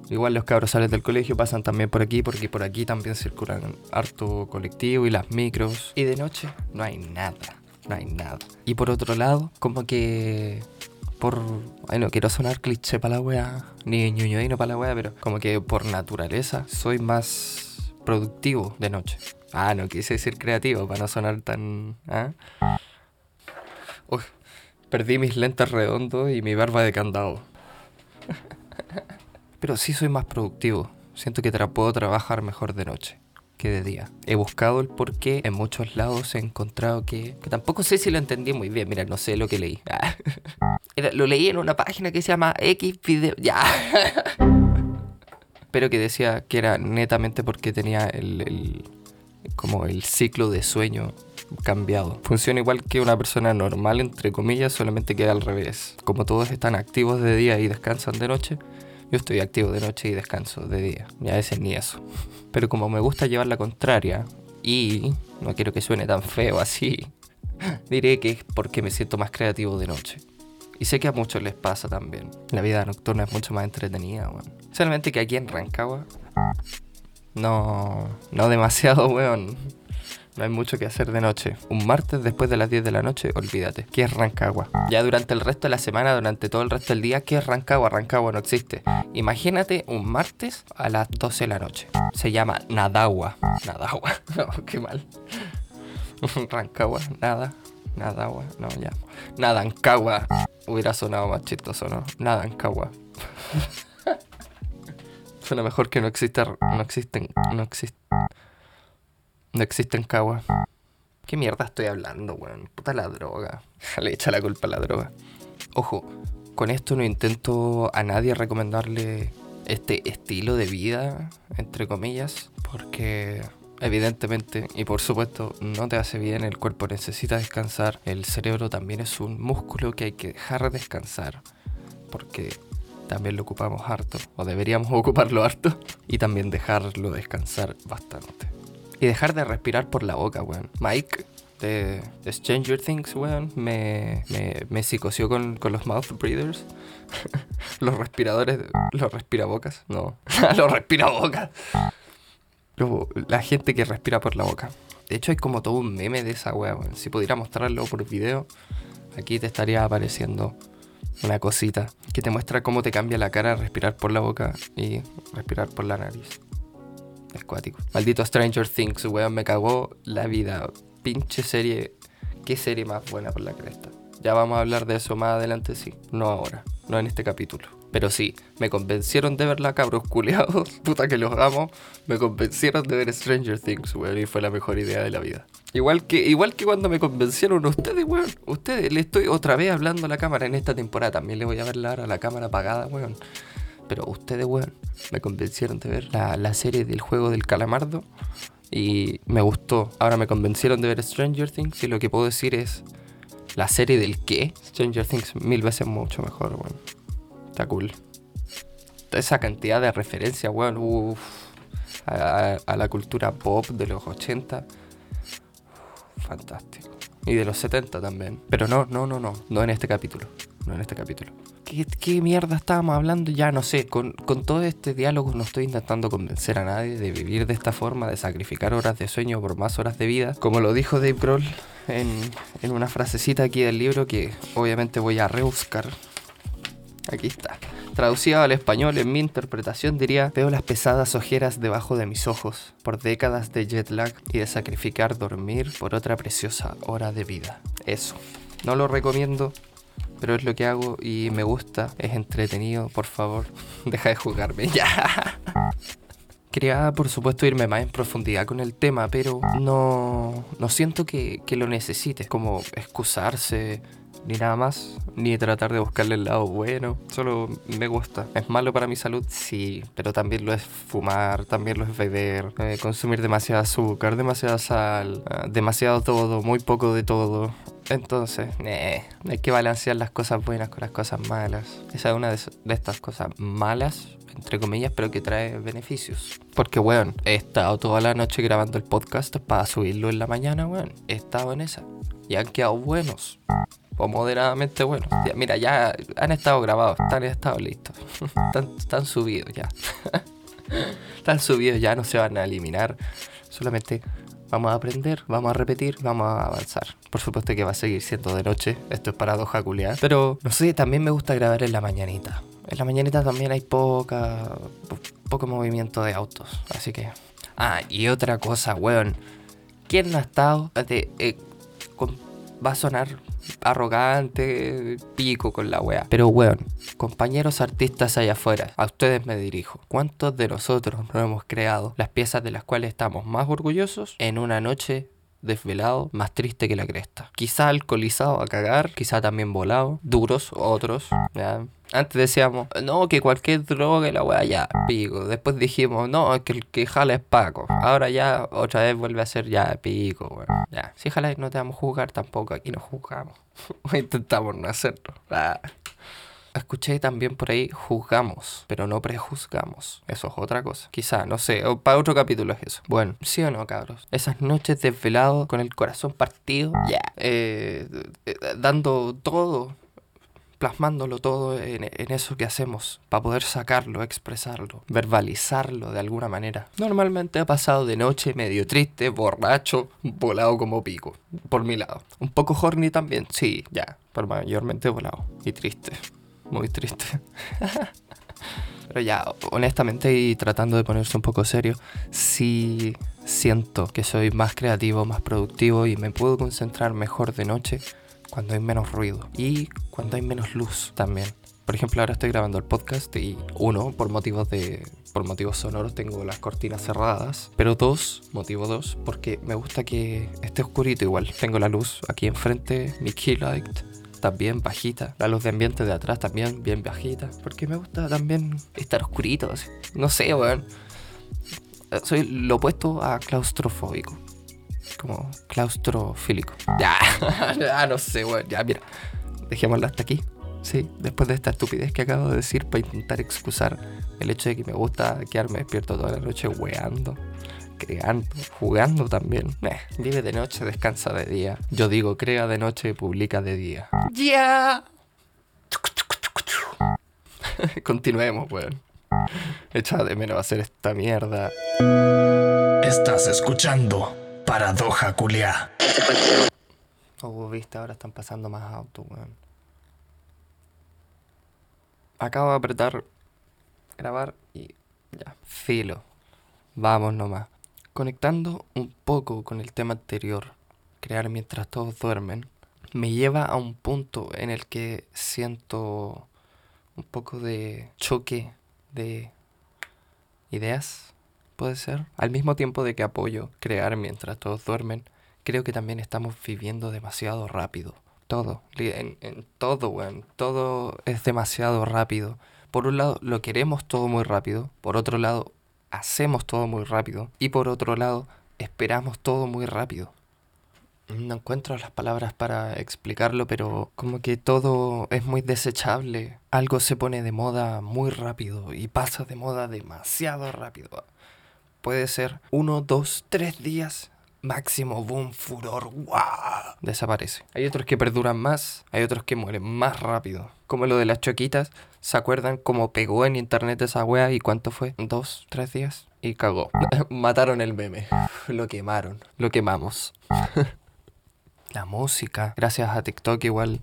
Igual los cabros salen del colegio pasan también por aquí porque por aquí también circulan harto colectivo y las micros. Y de noche no hay nada, no hay nada. Y por otro lado, como que por... Ay, no quiero sonar cliché para la wea, ni ñoñoino para la wea, pero como que por naturaleza soy más productivo de noche. Ah, no quise decir creativo para no sonar tan. ¿ah? Uy, perdí mis lentes redondos y mi barba de candado. Pero sí soy más productivo. Siento que puedo trabajar mejor de noche que de día. He buscado el porqué en muchos lados, he encontrado que, que tampoco sé si lo entendí muy bien. Mira, no sé lo que leí. lo leí en una página que se llama X Video. Ya. Pero que decía que era netamente porque tenía el como el ciclo de sueño cambiado. Funciona igual que una persona normal, entre comillas, solamente que al revés. Como todos están activos de día y descansan de noche, yo estoy activo de noche y descanso de día. Y a veces ni eso. Pero como me gusta llevar la contraria y no quiero que suene tan feo así, diré que es porque me siento más creativo de noche. Y sé que a muchos les pasa también. La vida nocturna es mucho más entretenida, Solamente que aquí en Rancagua no, no demasiado, weón. No hay mucho que hacer de noche. Un martes después de las 10 de la noche, olvídate. ¿Qué es Rancagua? Ya durante el resto de la semana, durante todo el resto del día, ¿qué es Rancagua? Rancagua no existe. Imagínate un martes a las 12 de la noche. Se llama Nadagua. Nadagua. No, qué mal. Rancagua, nada. Nadagua, no, ya. Nadancagua. Hubiera sonado más chistoso, ¿no? Nadancagua. Suena mejor que no exista. No existen. No existen. No existen caguas. ¿Qué mierda estoy hablando, weón? Puta la droga. Le echa la culpa a la droga. Ojo, con esto no intento a nadie recomendarle este estilo de vida, entre comillas, porque evidentemente y por supuesto no te hace bien, el cuerpo necesita descansar, el cerebro también es un músculo que hay que dejar descansar, porque también lo ocupamos harto, o deberíamos ocuparlo harto, y también dejarlo descansar bastante. Y dejar de respirar por la boca, weón. Mike de, Stranger Things, weón, me, me, me psicoció con, con, los mouth breathers. los respiradores, los respirabocas, no, los respirabocas. La gente que respira por la boca. De hecho, hay como todo un meme de esa weón. Si pudiera mostrarlo por video, aquí te estaría apareciendo una cosita que te muestra cómo te cambia la cara respirar por la boca y respirar por la nariz. Es cuático. Maldito Stranger Things, weón, me cagó la vida. Pinche serie. Qué serie más buena por la cresta. Ya vamos a hablar de eso más adelante, sí. No ahora, no en este capítulo. Pero sí, me convencieron de verla, cabros culeados. Puta que los amo. Me convencieron de ver Stranger Things, weón. Y fue la mejor idea de la vida. Igual que, igual que cuando me convencieron ustedes, weón. Ustedes, le estoy otra vez hablando a la cámara en esta temporada. También le voy a ahora a la cámara apagada, weón. Pero ustedes, weón, me convencieron de ver la, la serie del juego del calamardo. Y me gustó. Ahora me convencieron de ver Stranger Things. Y lo que puedo decir es. La serie del qué. Stranger Things mil veces mucho mejor, weón. Está cool. Esa cantidad de referencias, weón. Uff. A, a la cultura pop de los 80. Fantástico. Y de los 70 también. Pero no, no, no, no. No en este capítulo. No en este capítulo. ¿Qué, qué mierda estábamos hablando? Ya no sé. Con, con todo este diálogo no estoy intentando convencer a nadie de vivir de esta forma, de sacrificar horas de sueño por más horas de vida. Como lo dijo Dave Grohl en, en una frasecita aquí del libro que obviamente voy a rebuscar. Aquí está. Traducido al español, en mi interpretación diría, veo las pesadas ojeras debajo de mis ojos, por décadas de jet lag y de sacrificar dormir por otra preciosa hora de vida. Eso. No lo recomiendo, pero es lo que hago y me gusta, es entretenido, por favor, deja de jugarme ya. Quería, por supuesto, irme más en profundidad con el tema, pero no, no siento que lo necesite, como excusarse ni nada más, ni tratar de buscarle el lado bueno. Solo me gusta. ¿Es malo para mi salud? Sí, pero también lo es fumar, también lo es beber, eh, consumir demasiado azúcar, demasiada sal, uh, demasiado todo, muy poco de todo. Entonces, eh, hay que balancear las cosas buenas con las cosas malas. Esa es una de, de estas cosas malas entre comillas, pero que trae beneficios. Porque, weón, he estado toda la noche grabando el podcast para subirlo en la mañana, weón. He estado en esa. Y han quedado buenos. O moderadamente buenos. Ya, mira, ya han estado grabados, están, han estado listos. están, subidos ya. están subidos ya, no se van a eliminar. Solamente vamos a aprender, vamos a repetir, vamos a avanzar. Por supuesto que va a seguir siendo de noche, esto es paradoja culiar. Pero, no sé, también me gusta grabar en la mañanita. En la mañanita también hay poca, po- poco movimiento de autos, así que... Ah, y otra cosa, weón. ¿Quién no ha estado de, eh, va a sonar arrogante, pico con la wea. Pero weón, compañeros artistas allá afuera, a ustedes me dirijo. ¿Cuántos de nosotros no hemos creado las piezas de las cuales estamos más orgullosos en una noche desvelado, más triste que la cresta? Quizá alcoholizado a cagar, quizá también volado, duros, otros, ¿ya? Antes decíamos, no, que cualquier droga y la wea ya, pico. Después dijimos, no, que el que jala es Paco. Ahora ya otra vez vuelve a ser ya pico, weón. Ya, si jala no te vamos a juzgar tampoco, aquí no juzgamos. Intentamos no hacerlo. Ah. Escuché también por ahí juzgamos, pero no prejuzgamos. Eso es otra cosa. Quizá, no sé, o para otro capítulo es eso. Bueno, ¿sí o no, cabros? Esas noches desvelados con el corazón partido, ya, eh, eh, dando todo, plasmándolo todo en, en eso que hacemos, para poder sacarlo, expresarlo, verbalizarlo de alguna manera. Normalmente ha pasado de noche medio triste, borracho, volado como pico, por mi lado. Un poco horny también, sí, ya, pero mayormente volado y triste, muy triste. Pero ya, honestamente y tratando de ponerse un poco serio, sí siento que soy más creativo, más productivo y me puedo concentrar mejor de noche cuando hay menos ruido y cuando hay menos luz también. Por ejemplo, ahora estoy grabando el podcast y uno, por motivos de por motivos sonoros tengo las cortinas cerradas, pero dos, motivo dos, porque me gusta que esté oscurito igual. Tengo la luz aquí enfrente, mi key light también bajita, la luz de ambiente de atrás también bien bajita, porque me gusta también estar oscurito, así. no sé, weón. Soy lo opuesto a claustrofóbico como claustrofílico. Ya, ya no sé, weón. Ya, mira. Dejémoslo hasta aquí. Sí, después de esta estupidez que acabo de decir para intentar excusar el hecho de que me gusta quedarme despierto toda la noche weando, creando, jugando también. Eh, vive de noche, descansa de día. Yo digo, crea de noche, publica de día. ¡Ya! Continuemos, weón. Echaba de menos hacer esta mierda. Estás escuchando Paradoja Culia. Oh, viste, ahora están pasando más autos, weón. Acabo de apretar grabar y ya, filo. Vamos nomás. Conectando un poco con el tema anterior, crear mientras todos duermen, me lleva a un punto en el que siento un poco de choque de ideas, puede ser. Al mismo tiempo de que apoyo crear mientras todos duermen, creo que también estamos viviendo demasiado rápido. Todo, en, en todo, weón, todo es demasiado rápido. Por un lado, lo queremos todo muy rápido. Por otro lado, hacemos todo muy rápido. Y por otro lado, esperamos todo muy rápido. No encuentro las palabras para explicarlo, pero como que todo es muy desechable. Algo se pone de moda muy rápido y pasa de moda demasiado rápido. Puede ser uno, dos, tres días máximo boom, furor, ¡guau! Desaparece. Hay otros que perduran más, hay otros que mueren más rápido. Como lo de las choquitas, ¿se acuerdan cómo pegó en internet esa wea y cuánto fue? ¿Dos, tres días? Y cagó. Mataron el meme. Lo quemaron. Lo quemamos. La música, gracias a TikTok igual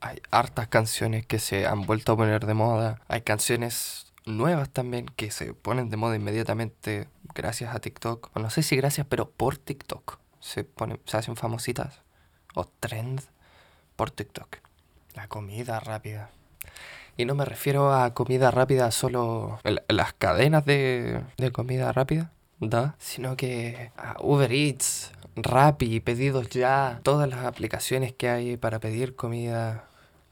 hay hartas canciones que se han vuelto a poner de moda. Hay canciones nuevas también que se ponen de moda inmediatamente gracias a TikTok. no sé si gracias, pero por TikTok. Se, ponen, se hacen famositas o trend por TikTok. La comida rápida. Y no me refiero a comida rápida solo las cadenas de, de comida rápida, ¿da? Sino que a Uber Eats, Rappi, pedidos ya, todas las aplicaciones que hay para pedir comida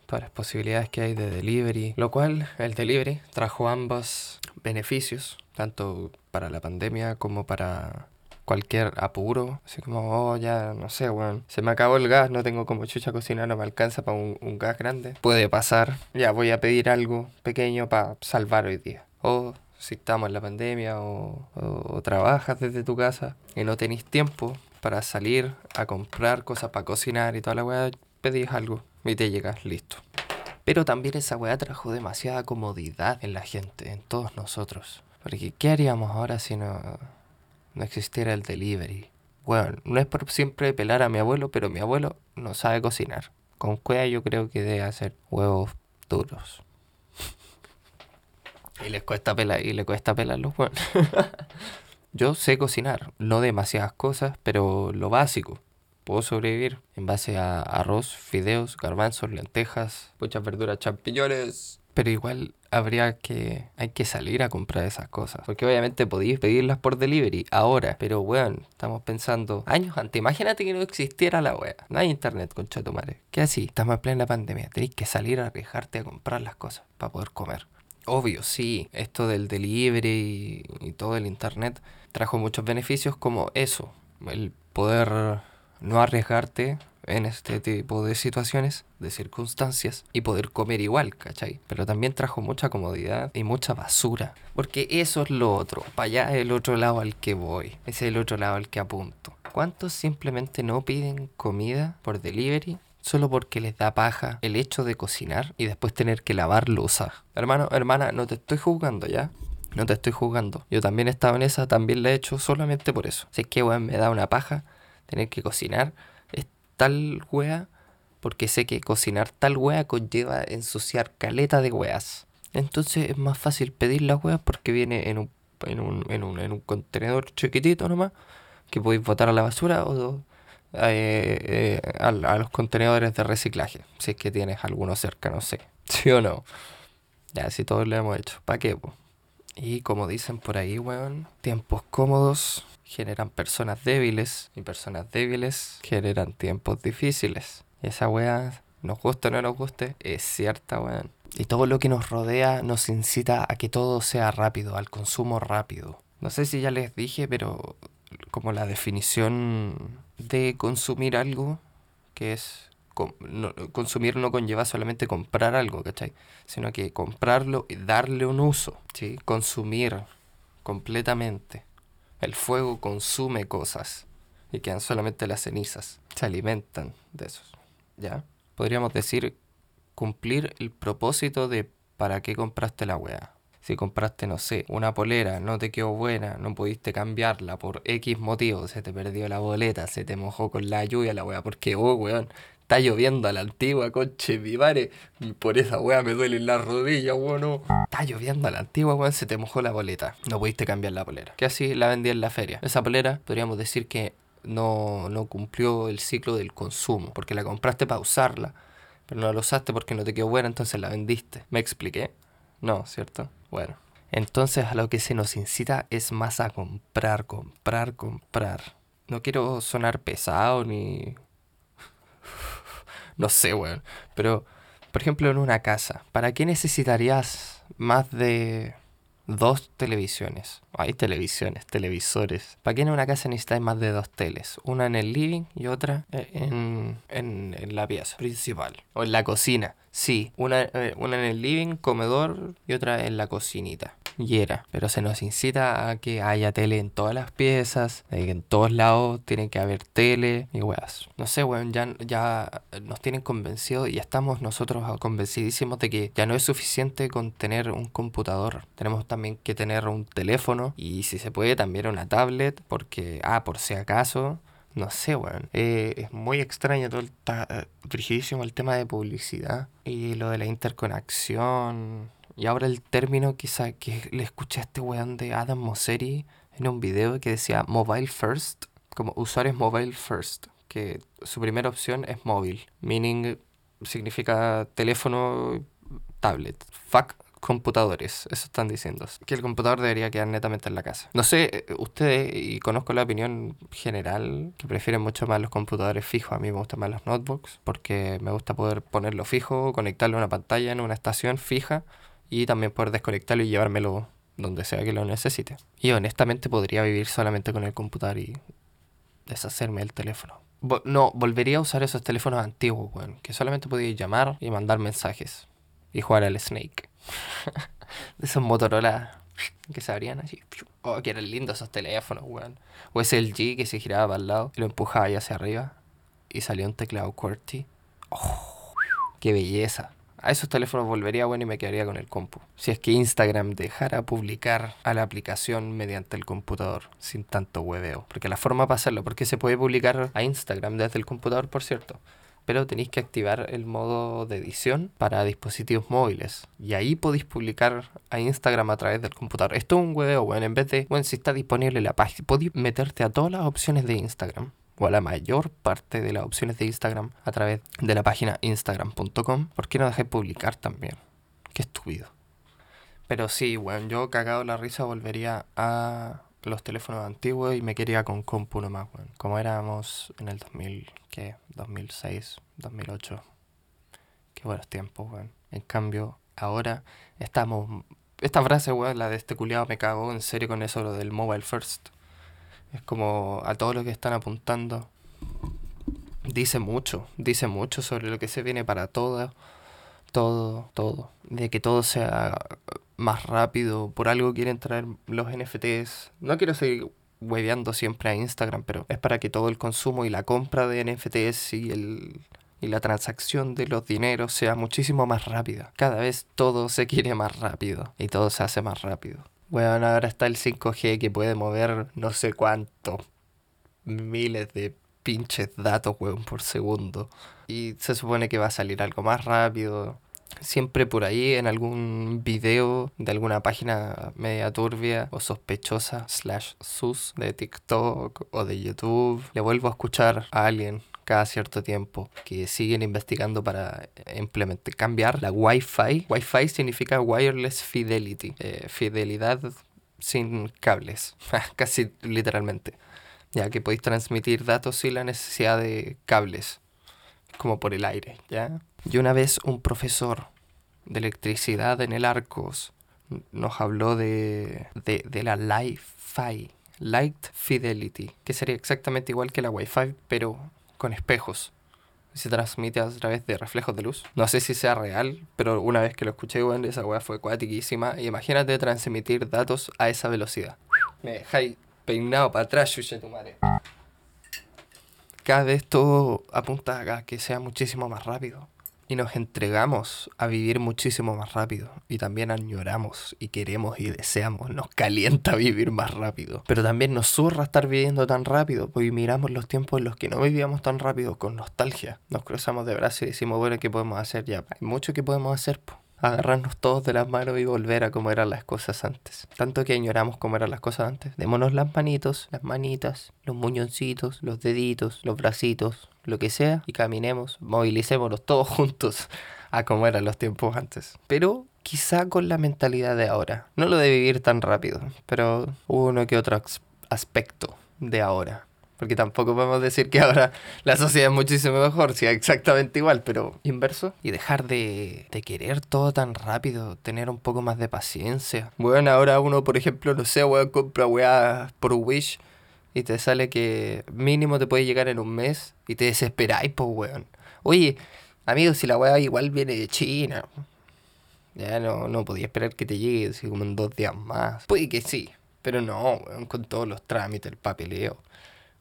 todas las posibilidades que hay de delivery, lo cual el delivery trajo ambos beneficios, tanto para la pandemia como para cualquier apuro, así como, oh, ya, no sé, weón, se me acabó el gas, no tengo como chucha cocinar, no me alcanza para un, gas grande. Puede pasar, ya voy a pedir algo pequeño para salvar hoy día. O si estamos en la pandemia o, o, trabajas desde tu casa y no tenéis tiempo para salir a comprar cosas para cocinar y toda la weá, pedís algo y te llegas listo. Pero también esa weá trajo demasiada comodidad en la gente, en todos nosotros. Porque ¿qué haríamos ahora si no, no existiera el delivery? Bueno, no es por siempre pelar a mi abuelo, pero mi abuelo no sabe cocinar. Con cuea yo creo que debe hacer huevos duros. y les cuesta pelar, y le cuesta pelar los yo sé cocinar, no demasiadas cosas, pero lo básico puedo sobrevivir en base a arroz, fideos, garbanzos, lentejas, muchas verduras, champiñones. Pero igual habría que, hay que salir a comprar esas cosas. Porque obviamente podéis pedirlas por delivery ahora. Pero weón, estamos pensando años antes. Imagínate que no existiera la wea. No hay internet, concha tu madre. ¿Qué así? Estamos en plena pandemia. Tenéis que salir a arriesgarte a comprar las cosas para poder comer. Obvio, sí, esto del delivery y, y todo el internet trajo muchos beneficios como eso. El poder no arriesgarte en este tipo de situaciones, de circunstancias, y poder comer igual, ¿cachai? Pero también trajo mucha comodidad y mucha basura. Porque eso es lo otro, para allá es el otro lado al que voy, es el otro lado al que apunto. ¿Cuántos simplemente no piden comida por delivery solo porque les da paja el hecho de cocinar y después tener que lavar losa? Hermano, hermana, no te estoy juzgando ya. No te estoy juzgando. Yo también he estado en esa, también la he hecho solamente por eso. Si es que, weón, me da una paja tener que cocinar es tal wea, porque sé que cocinar tal wea conlleva ensuciar caleta de weas. Entonces es más fácil pedir las weas porque viene en un, en un, en un, en un contenedor chiquitito nomás, que podéis botar a la basura o eh, eh, a, a, los contenedores de reciclaje, si es que tienes alguno cerca, no sé, sí o no. Ya, si todos lo hemos hecho, ¿para qué? Y como dicen por ahí, weón, tiempos cómodos generan personas débiles y personas débiles generan tiempos difíciles. Y esa weá, nos guste o no nos guste, es cierta, weón. Y todo lo que nos rodea nos incita a que todo sea rápido, al consumo rápido. No sé si ya les dije, pero como la definición de consumir algo, que es consumir no conlleva solamente comprar algo, ¿cachai? Sino que comprarlo y darle un uso, ¿sí? Consumir completamente. El fuego consume cosas y quedan solamente las cenizas. Se alimentan de esos. ¿Ya? Podríamos decir cumplir el propósito de para qué compraste la weá. Si compraste, no sé, una polera, no te quedó buena, no pudiste cambiarla por X motivo, se te perdió la boleta, se te mojó con la lluvia la weá, porque, oh, weón, Está lloviendo a la antigua, coche, mi madre. Por esa weá me duelen las rodillas, weón. No. Está lloviendo a la antigua, weón. Se te mojó la boleta. No pudiste cambiar la polera. Que así la vendí en la feria. Esa polera, podríamos decir que no, no cumplió el ciclo del consumo. Porque la compraste para usarla. pero no la usaste porque no te quedó buena, entonces la vendiste. ¿Me expliqué? No, ¿cierto? Bueno. Entonces a lo que se nos incita es más a comprar, comprar, comprar. No quiero sonar pesado ni... no sé, weón. Pero, por ejemplo, en una casa, ¿para qué necesitarías más de dos televisiones. Hay televisiones, televisores. ¿Para qué en una casa necesitáis más de dos teles? Una en el living y otra eh, en, en, la pieza principal. O en la cocina. Sí, una, eh, una en el living, comedor y otra en la cocinita y era. Pero se nos incita a que haya tele en todas las piezas, en todos lados tiene que haber tele y weas. No sé, weón, ya, ya nos tienen convencidos y estamos nosotros convencidísimos de que ya no es suficiente con tener un computador. Tenemos también que tener un teléfono y si se puede también una tablet, porque, ah, por si acaso. No sé, weón. Eh, es muy extraño todo el eh, rigidísimo el tema de publicidad y lo de la interconexión y ahora el término quizá que le escuché a este weón de Adam Mosseri en un video que decía mobile first, como usuarios mobile first, que su primera opción es móvil, meaning significa teléfono, tablet. Fuck computadores, eso están diciendo. Que el computador debería quedar netamente en la casa. No sé, eh, ustedes, y conozco la opinión general, que prefieren mucho más los computadores fijos. A mí me gustan más los notebooks, porque me gusta poder ponerlo fijo, conectarlo a una pantalla en una estación fija y también poder desconectarlo y llevármelo donde sea que lo necesite. Y honestamente podría vivir solamente con el computador y deshacerme del teléfono. no, volvería a usar esos teléfonos antiguos, weón, que solamente podía llamar y mandar mensajes y jugar al Snake. esos Motorola que se abrían así. Oh, que eran lindos esos teléfonos, weón. O ese LG que se giraba para el lado y lo empujaba hacia arriba y salió un teclado QWERTY. Oh, qué belleza. A esos teléfonos volvería bueno y me quedaría con el compu. Si es que Instagram dejara publicar a la aplicación mediante el computador, sin tanto hueveo. Porque la forma para hacerlo, porque se puede publicar a Instagram desde el computador, por cierto. Pero tenéis que activar el modo de edición para dispositivos móviles. Y ahí podéis publicar a Instagram a través del computador. Esto es un hueveo, bueno, en vez de, bueno, si está disponible la página, podéis meterte a todas las opciones de Instagram o a la mayor parte de las opciones de Instagram a través de la página instagram.com, ¿por qué no dejé publicar también? Qué estúpido. Pero sí, bueno, yo cagado la risa volvería a los teléfonos antiguos y me quería con compu nomás, bueno. Como éramos en el 2000, ¿qué? 2006, 2008. Qué buenos tiempos, weón. En cambio, ahora estamos... Esta frase, weón, la de este culiado me cagó en serio con eso, lo del mobile first. Es como a todo lo que están apuntando. Dice mucho, dice mucho sobre lo que se viene para todo, todo, todo. De que todo sea más rápido. Por algo quieren traer los NFTs. No quiero seguir hueveando siempre a Instagram, pero es para que todo el consumo y la compra de NFTs y el y la transacción de los dineros sea muchísimo más rápida. Cada vez todo se quiere más rápido y todo se hace más rápido. Bueno, ahora está el 5G que puede mover no sé cuánto. Miles de pinches datos, weón, por segundo. Y se supone que va a salir algo más rápido. Siempre por ahí en algún video de alguna página media turbia o sospechosa, slash sus, de TikTok o de YouTube, le vuelvo a escuchar a alguien cada cierto tiempo que siguen investigando para implementar, cambiar la Wi-Fi. Wi-Fi significa Wireless Fidelity, eh, fidelidad sin cables, casi literalmente, ya que podéis transmitir datos sin la necesidad de cables, como por el aire, ¿ya? Y una vez un profesor de electricidad en el Arcos nos habló de, de, de la Li-Fi, Light Fidelity, que sería exactamente igual que la Wi-Fi, pero con espejos. Se transmite a través de reflejos de luz. No sé si sea real, pero una vez que lo escuché, bueno, esa weá fue cuatiquísima. Y imagínate transmitir datos a esa velocidad. Me dejáis peinado para atrás, chucha tu madre. Cada vez todo apunta a que sea muchísimo más rápido y nos entregamos a vivir muchísimo más rápido. Y también añoramos y queremos y deseamos, nos calienta vivir más rápido, pero también nos surra estar viviendo tan rápido, porque miramos los tiempos en los que no vivíamos tan rápido con nostalgia, nos cruzamos de brazos y decimos, bueno, ¿qué podemos hacer ya? Hay mucho que podemos hacer, agarrarnos todos de las manos y volver a como eran las cosas antes. Tanto que añoramos como eran las cosas antes. Démonos las manitos, las manitas, los muñoncitos, los deditos, los bracitos, lo que sea, y caminemos, movilicémonos todos juntos a como eran los tiempos antes. Pero quizá con la mentalidad de ahora. No lo de vivir tan rápido, pero uno que otro aspecto de ahora. Porque tampoco podemos decir que ahora la sociedad es muchísimo mejor, si es exactamente igual, pero inverso. Y dejar de, de, querer todo tan rápido, tener un poco más de paciencia. Bueno, ahora uno, por ejemplo, no sé, weón, compra weá por Wish y te sale que mínimo te puede llegar en un mes y te desesperáis, pues weón. Oye, amigo, si la weá igual viene de China, ya no, no podía esperar que te llegue así como en dos días más. Puede que sí, pero no, weón, con todos los trámites, el papeleo.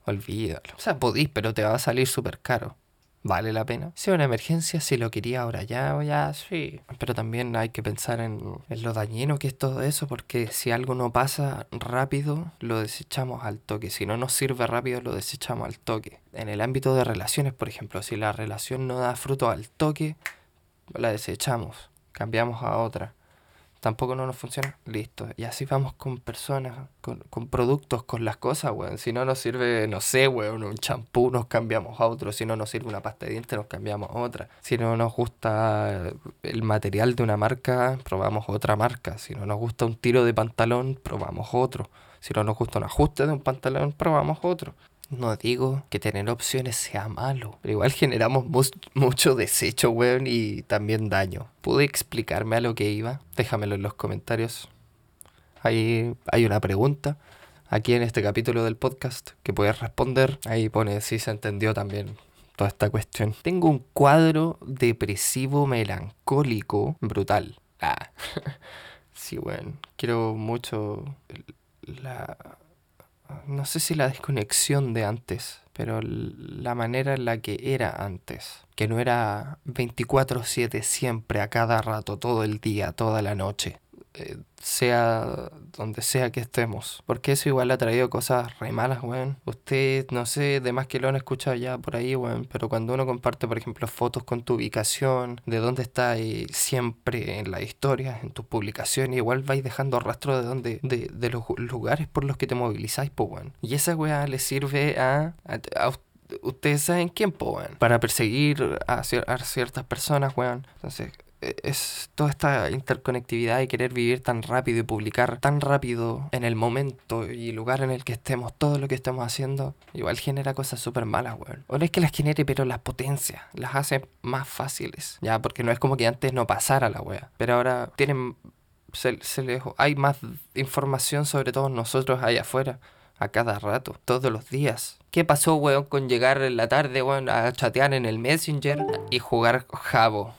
Olvídalo. O sea, podís, pero te va a salir súper caro. ¿Vale la pena? Si es una emergencia, si lo quería ahora ya, ya, sí. Pero también hay que pensar en, en, lo dañino que es todo eso, porque si algo no pasa rápido, lo desechamos al toque. Si no nos sirve rápido, lo desechamos al toque. En el ámbito de relaciones, por ejemplo, si la relación no da fruto al toque, la desechamos, cambiamos a otra tampoco no nos funciona, listo. Y así vamos con personas, con, con productos, con las cosas, weón. Si no nos sirve, no sé, weón, un champú, nos cambiamos a otro. Si no nos sirve una pasta de dientes, nos cambiamos a otra. Si no nos gusta el material de una marca, probamos otra marca. Si no nos gusta un tiro de pantalón, probamos otro. Si no nos gusta un ajuste de un pantalón, probamos otro. No digo que tener opciones sea malo, pero igual generamos mucho desecho, weón, y también daño. ¿Pude explicarme a lo que iba? Déjamelo en los comentarios. Ahí hay una pregunta aquí en este capítulo del podcast que puedes responder. Ahí pone si se entendió también toda esta cuestión. Tengo un cuadro depresivo melancólico brutal. Ah, sí, weón. Quiero mucho la no sé si la desconexión de antes, pero la manera en la que era antes, que no era 24/7 siempre, a cada rato, todo el día, toda la noche. Eh, sea donde sea que estemos. Porque eso igual ha traído cosas re malas, weón. Usted, no sé, de más que lo han escuchado ya por ahí, weón. Pero cuando uno comparte, por ejemplo, fotos con tu ubicación, de dónde está siempre en la historia, en tus publicaciones, igual vais dejando rastro de dónde, de, de los lugares por los que te movilizáis, pues, weón. Y esa weá le sirve a, a, ustedes saben quién, po, weón. Para perseguir a, a, ciertas personas, weón. Entonces, es toda esta interconectividad y querer vivir tan rápido y publicar tan rápido en el momento y lugar en el que estemos, todo lo que estemos haciendo, igual genera cosas súper malas, weón. O no es que las genere, pero las potencia, las hace más fáciles, ya, porque no es como que antes no pasara la wea, pero ahora tienen, se, se hay más información sobre todos nosotros allá afuera. A cada rato, todos los días. ¿Qué pasó, weón, con llegar en la tarde, weón, a chatear en el Messenger y jugar Jabo?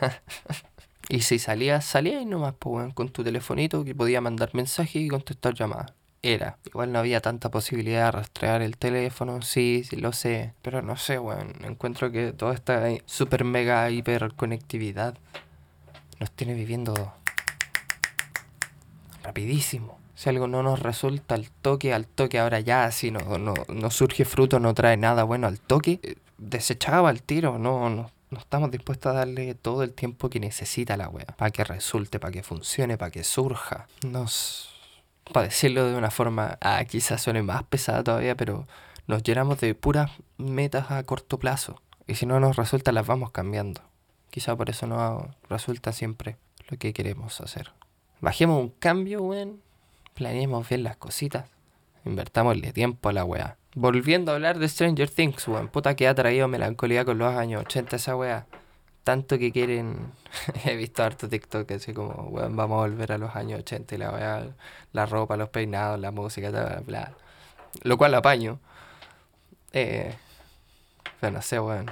y si salías, salías y nomás, pues, con tu telefonito que podía mandar mensajes y contestar llamadas. Era. Igual no había tanta posibilidad de rastrear el teléfono, sí, sí lo sé. Pero no sé, weón. Encuentro que toda esta super mega hiper conectividad nos tiene viviendo rapidísimo. Si algo no nos resulta al toque, al toque ahora ya, si no, no, no surge fruto, no trae nada bueno al toque, eh, desechaba el tiro, no, no, no estamos dispuestos a darle todo el tiempo que necesita la wea. Para que resulte, para que funcione, para que surja. Nos. Para decirlo de una forma. Ah, quizás suene más pesada todavía, pero nos llenamos de puras metas a corto plazo. Y si no nos resulta, las vamos cambiando. Quizá por eso no resulta siempre lo que queremos hacer. Bajemos un cambio, weón. Planeemos bien las cositas. Invertámosle tiempo a la weá. Volviendo a hablar de Stranger Things, weón. Puta que ha traído melancolía con los años 80 esa weá. Tanto que quieren. He visto harto TikTok así como, weón, vamos a volver a los años 80 y la weá, la ropa, los peinados, la música, bla, bla. Lo cual apaño. Eh, pero no sé, weón.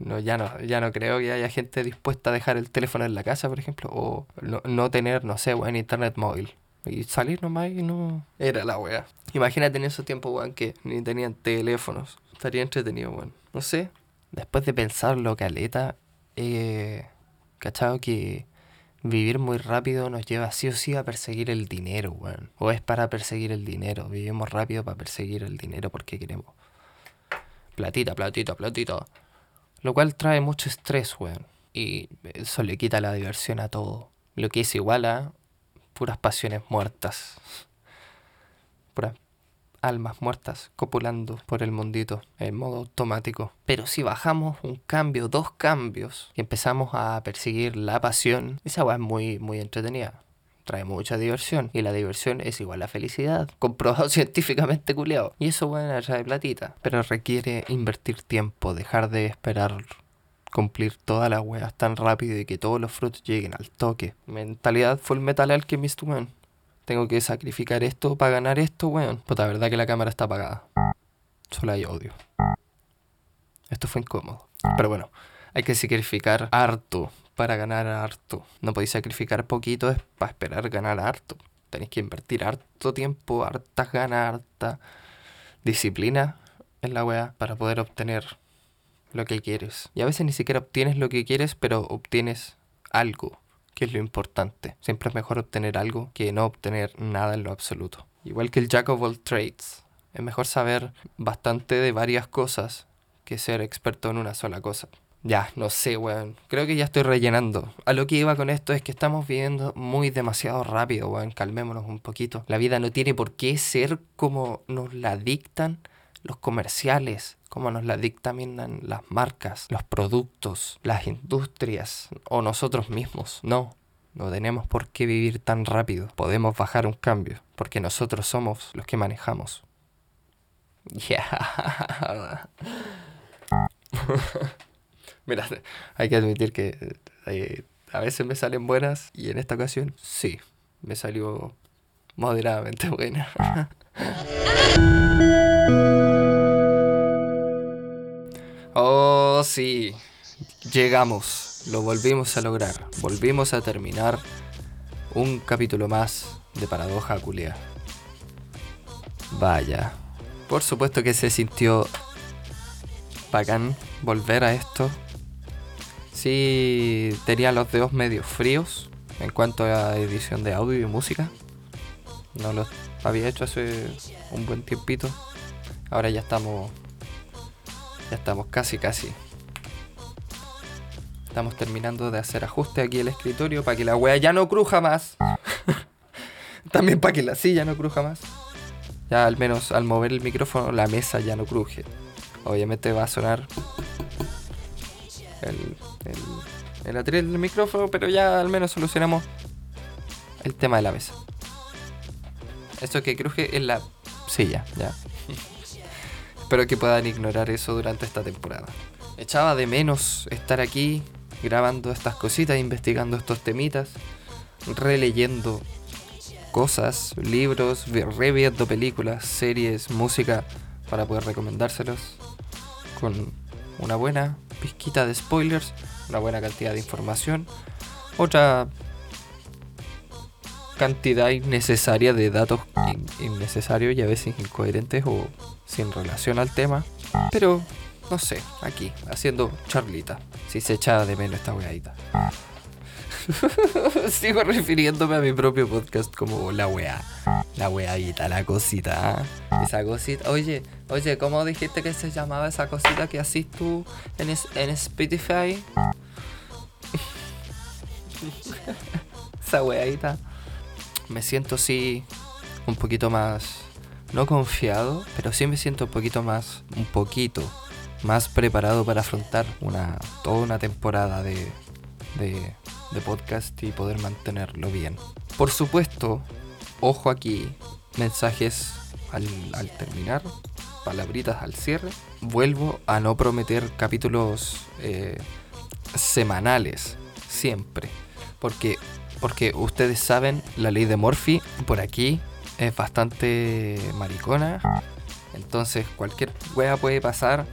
No, ya no, ya no creo que haya gente dispuesta a dejar el teléfono en la casa, por ejemplo, o no, no tener, no sé, weón, internet móvil. Y salir nomás y no. Era la wea. Imagínate en esos tiempos, weón, que ni tenían teléfonos. Estaría entretenido, weón. No sé. Después de pensarlo, caleta, eh, cachado que vivir muy rápido nos lleva sí o sí a perseguir el dinero, weón. O es para perseguir el dinero. Vivimos rápido para perseguir el dinero porque queremos. Platita, platita, platita. Lo cual trae mucho estrés, weón. Y eso le quita la diversión a todo. Lo que es igual a puras pasiones muertas. Puras almas muertas copulando por el mundito en modo automático. Pero si bajamos un cambio, dos cambios, y empezamos a perseguir la pasión, esa weá es muy, muy entretenida. Trae mucha diversión. Y la diversión es igual a felicidad. Comprobado científicamente culeado. Y eso, bueno, trae platita. Pero requiere invertir tiempo, dejar de esperar cumplir todas las weas tan rápido y que todos los frutos lleguen al toque. Mentalidad full metal alchemist, weón. Tengo que sacrificar esto para ganar esto, weón. Puta, verdad que la cámara está apagada. Solo hay odio. Esto fue incómodo. Pero bueno, hay que sacrificar harto para ganar harto. No podéis sacrificar poquito para esperar ganar harto. Tenéis que invertir harto tiempo, hartas ganas, harta disciplina en la wea para poder obtener lo que quieres. Y a veces ni siquiera obtienes lo que quieres, pero obtienes algo, que es lo importante. Siempre es mejor obtener algo que no obtener nada en lo absoluto. Igual que el Jack of all trades. Es mejor saber bastante de varias cosas que ser experto en una sola cosa. Ya, no sé, weón. Creo que ya estoy rellenando. A lo que iba con esto es que estamos viviendo muy demasiado rápido, weón. Calmémonos un poquito. La vida no tiene por qué ser como nos la dictan los comerciales, como nos la dictaminan las marcas, los productos, las industrias o nosotros mismos. No, no tenemos por qué vivir tan rápido. Podemos bajar un cambio, porque nosotros somos los que manejamos. Ya. Mira, hay que admitir que eh, a veces me salen buenas y en esta ocasión sí, me salió moderadamente buena. oh, sí, llegamos, lo volvimos a lograr, volvimos a terminar un capítulo más de Paradoja Culia. Vaya, por supuesto que se sintió bacán volver a esto Sí, tenía los dedos medio fríos en cuanto a edición de audio y música. No lo había hecho hace un buen tiempito. Ahora ya estamos. Ya estamos casi, casi. Estamos terminando de hacer ajuste aquí el escritorio para que la wea ya no cruja más. También para que la silla no cruja más. Ya al menos al mover el micrófono la mesa ya no cruje. Obviamente va a sonar el, el, el atril del micrófono, pero ya al menos solucionamos el tema de la mesa. Esto que cruje es la silla, ya. Espero que puedan ignorar eso durante esta temporada. Echaba de menos estar aquí grabando estas cositas, investigando estos temitas, releyendo cosas, libros, reviendo películas, series, música para poder recomendárselos con una buena pizquita de spoilers, una buena cantidad de información, otra cantidad innecesaria de datos innecesarios y a veces incoherentes o sin relación al tema. Pero, no sé, aquí, haciendo charlita, si se echaba de menos esta weadita. Sigo refiriéndome a mi propio podcast como la weá. La weadita, la cosita. ¿ah? Esa cosita. Oye, oye, ¿cómo dijiste que se llamaba esa cosita que haces tú en, en Spotify? esa weadita. Me siento sí un poquito más. No confiado, pero sí me siento un poquito más. Un poquito más preparado para afrontar una toda una temporada de, de de podcast y poder mantenerlo bien. Por supuesto, ojo aquí, mensajes al, terminar, palabritas al cierre. Vuelvo a no prometer capítulos eh, semanales, siempre. Porque, porque ustedes saben, la ley de Morphy por aquí es bastante maricona. Entonces cualquier wea puede pasar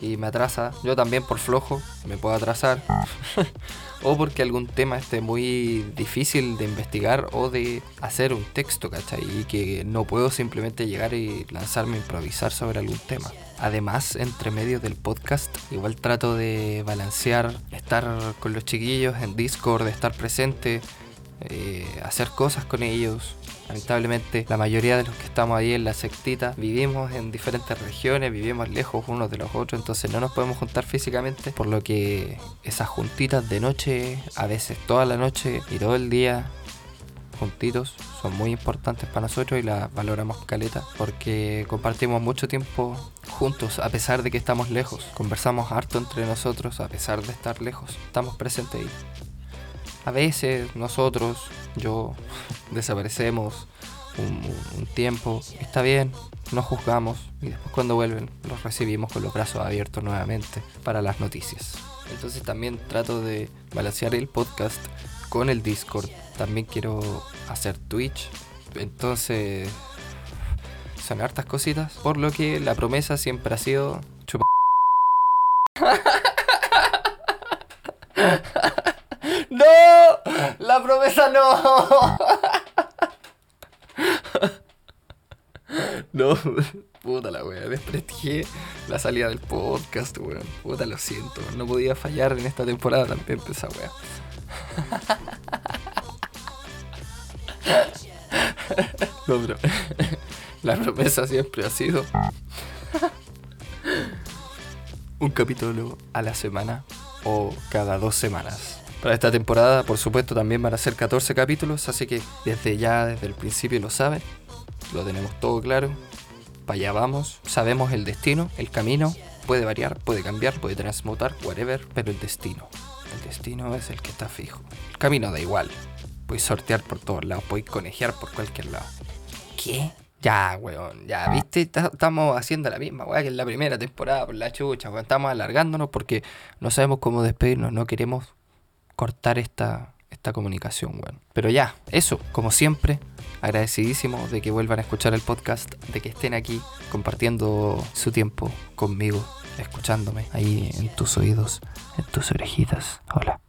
y me atrasa. Yo también por flojo me puedo atrasar. o porque algún tema esté muy difícil de investigar o de hacer un texto, ¿cachai? Y que no puedo simplemente llegar y lanzarme a improvisar sobre algún tema. Además, entre medio del podcast, igual trato de balancear, estar con los chiquillos en Discord, estar presente, eh, hacer cosas con ellos. Lamentablemente la mayoría de los que estamos ahí en la sectita vivimos en diferentes regiones, vivimos lejos unos de los otros, entonces no nos podemos juntar físicamente, por lo que esas juntitas de noche, a veces toda la noche y todo el día juntitos son muy importantes para nosotros y las valoramos caleta porque compartimos mucho tiempo juntos a pesar de que estamos lejos. Conversamos harto entre nosotros a pesar de estar lejos. Estamos presentes ahí. A veces nosotros, yo, desaparecemos un, un tiempo. Está bien, nos juzgamos y después cuando vuelven los recibimos con los brazos abiertos nuevamente para las noticias. Entonces también trato de balancear el podcast con el Discord. También quiero hacer Twitch. Entonces son hartas cositas. Por lo que la promesa siempre ha sido chupa. ¡No! ¡La promesa no! No, puta la wea, desprestigié la salida del podcast, weón. Puta, lo siento, no podía fallar en esta temporada también esa wea. No, pero la promesa siempre ha sido un capítulo a la semana o cada dos semanas. Para esta temporada, por supuesto, también van a ser 14 capítulos, así que desde ya, desde el principio lo saben, lo tenemos todo claro, para allá vamos, sabemos el destino, el camino, puede variar, puede cambiar, puede transmutar, whatever, pero el destino, el destino es el que está fijo. El camino da igual, puedes sortear por todos lados, puedes conejear por cualquier lado. ¿Qué? Ya, weón, ya, viste, estamos haciendo la misma, weón, que en la primera temporada por la chucha, weón, estamos alargándonos porque no sabemos cómo despedirnos, no queremos cortar esta, esta comunicación, weón. Pero ya, eso, como siempre, agradecidísimo de que vuelvan a escuchar el podcast, de que estén aquí compartiendo su tiempo conmigo, escuchándome ahí en tus oídos, en tus orejitas. Hola,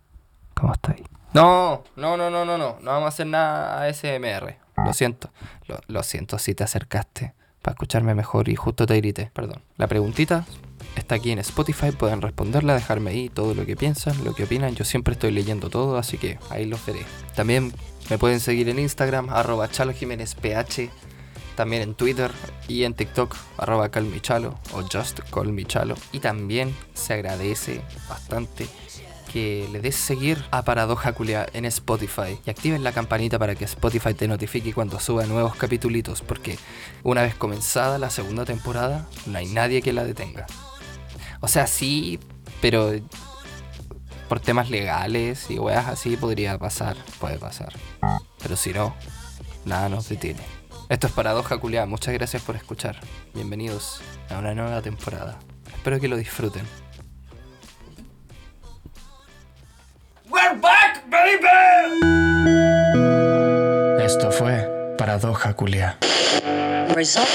¿cómo estás? No, no, no, no, no, no, no vamos a hacer nada ASMR. Lo siento, lo, lo siento si te acercaste para escucharme mejor y justo te grité, perdón. La preguntita está aquí en Spotify, pueden responderla, dejarme ahí todo lo que piensan, lo que opinan. Yo siempre estoy leyendo todo, así que ahí los veré. También me pueden seguir en Instagram, arroba Chalo Jiménez PH. También en Twitter y en TikTok, arroba o just. Y también se agradece bastante que le des seguir a Paradoja Culia en Spotify y activen la campanita para que Spotify te notifique cuando suba nuevos capítulos porque una vez comenzada la segunda temporada no hay nadie que la detenga. O sea, sí, pero por temas legales y weas así podría pasar, puede pasar. Pero si no, nada nos detiene. Esto es Paradoja Culia, muchas gracias por escuchar. Bienvenidos a una nueva temporada. Espero que lo disfruten. We're back, baby. Esto fue Paradoja Culia. Result.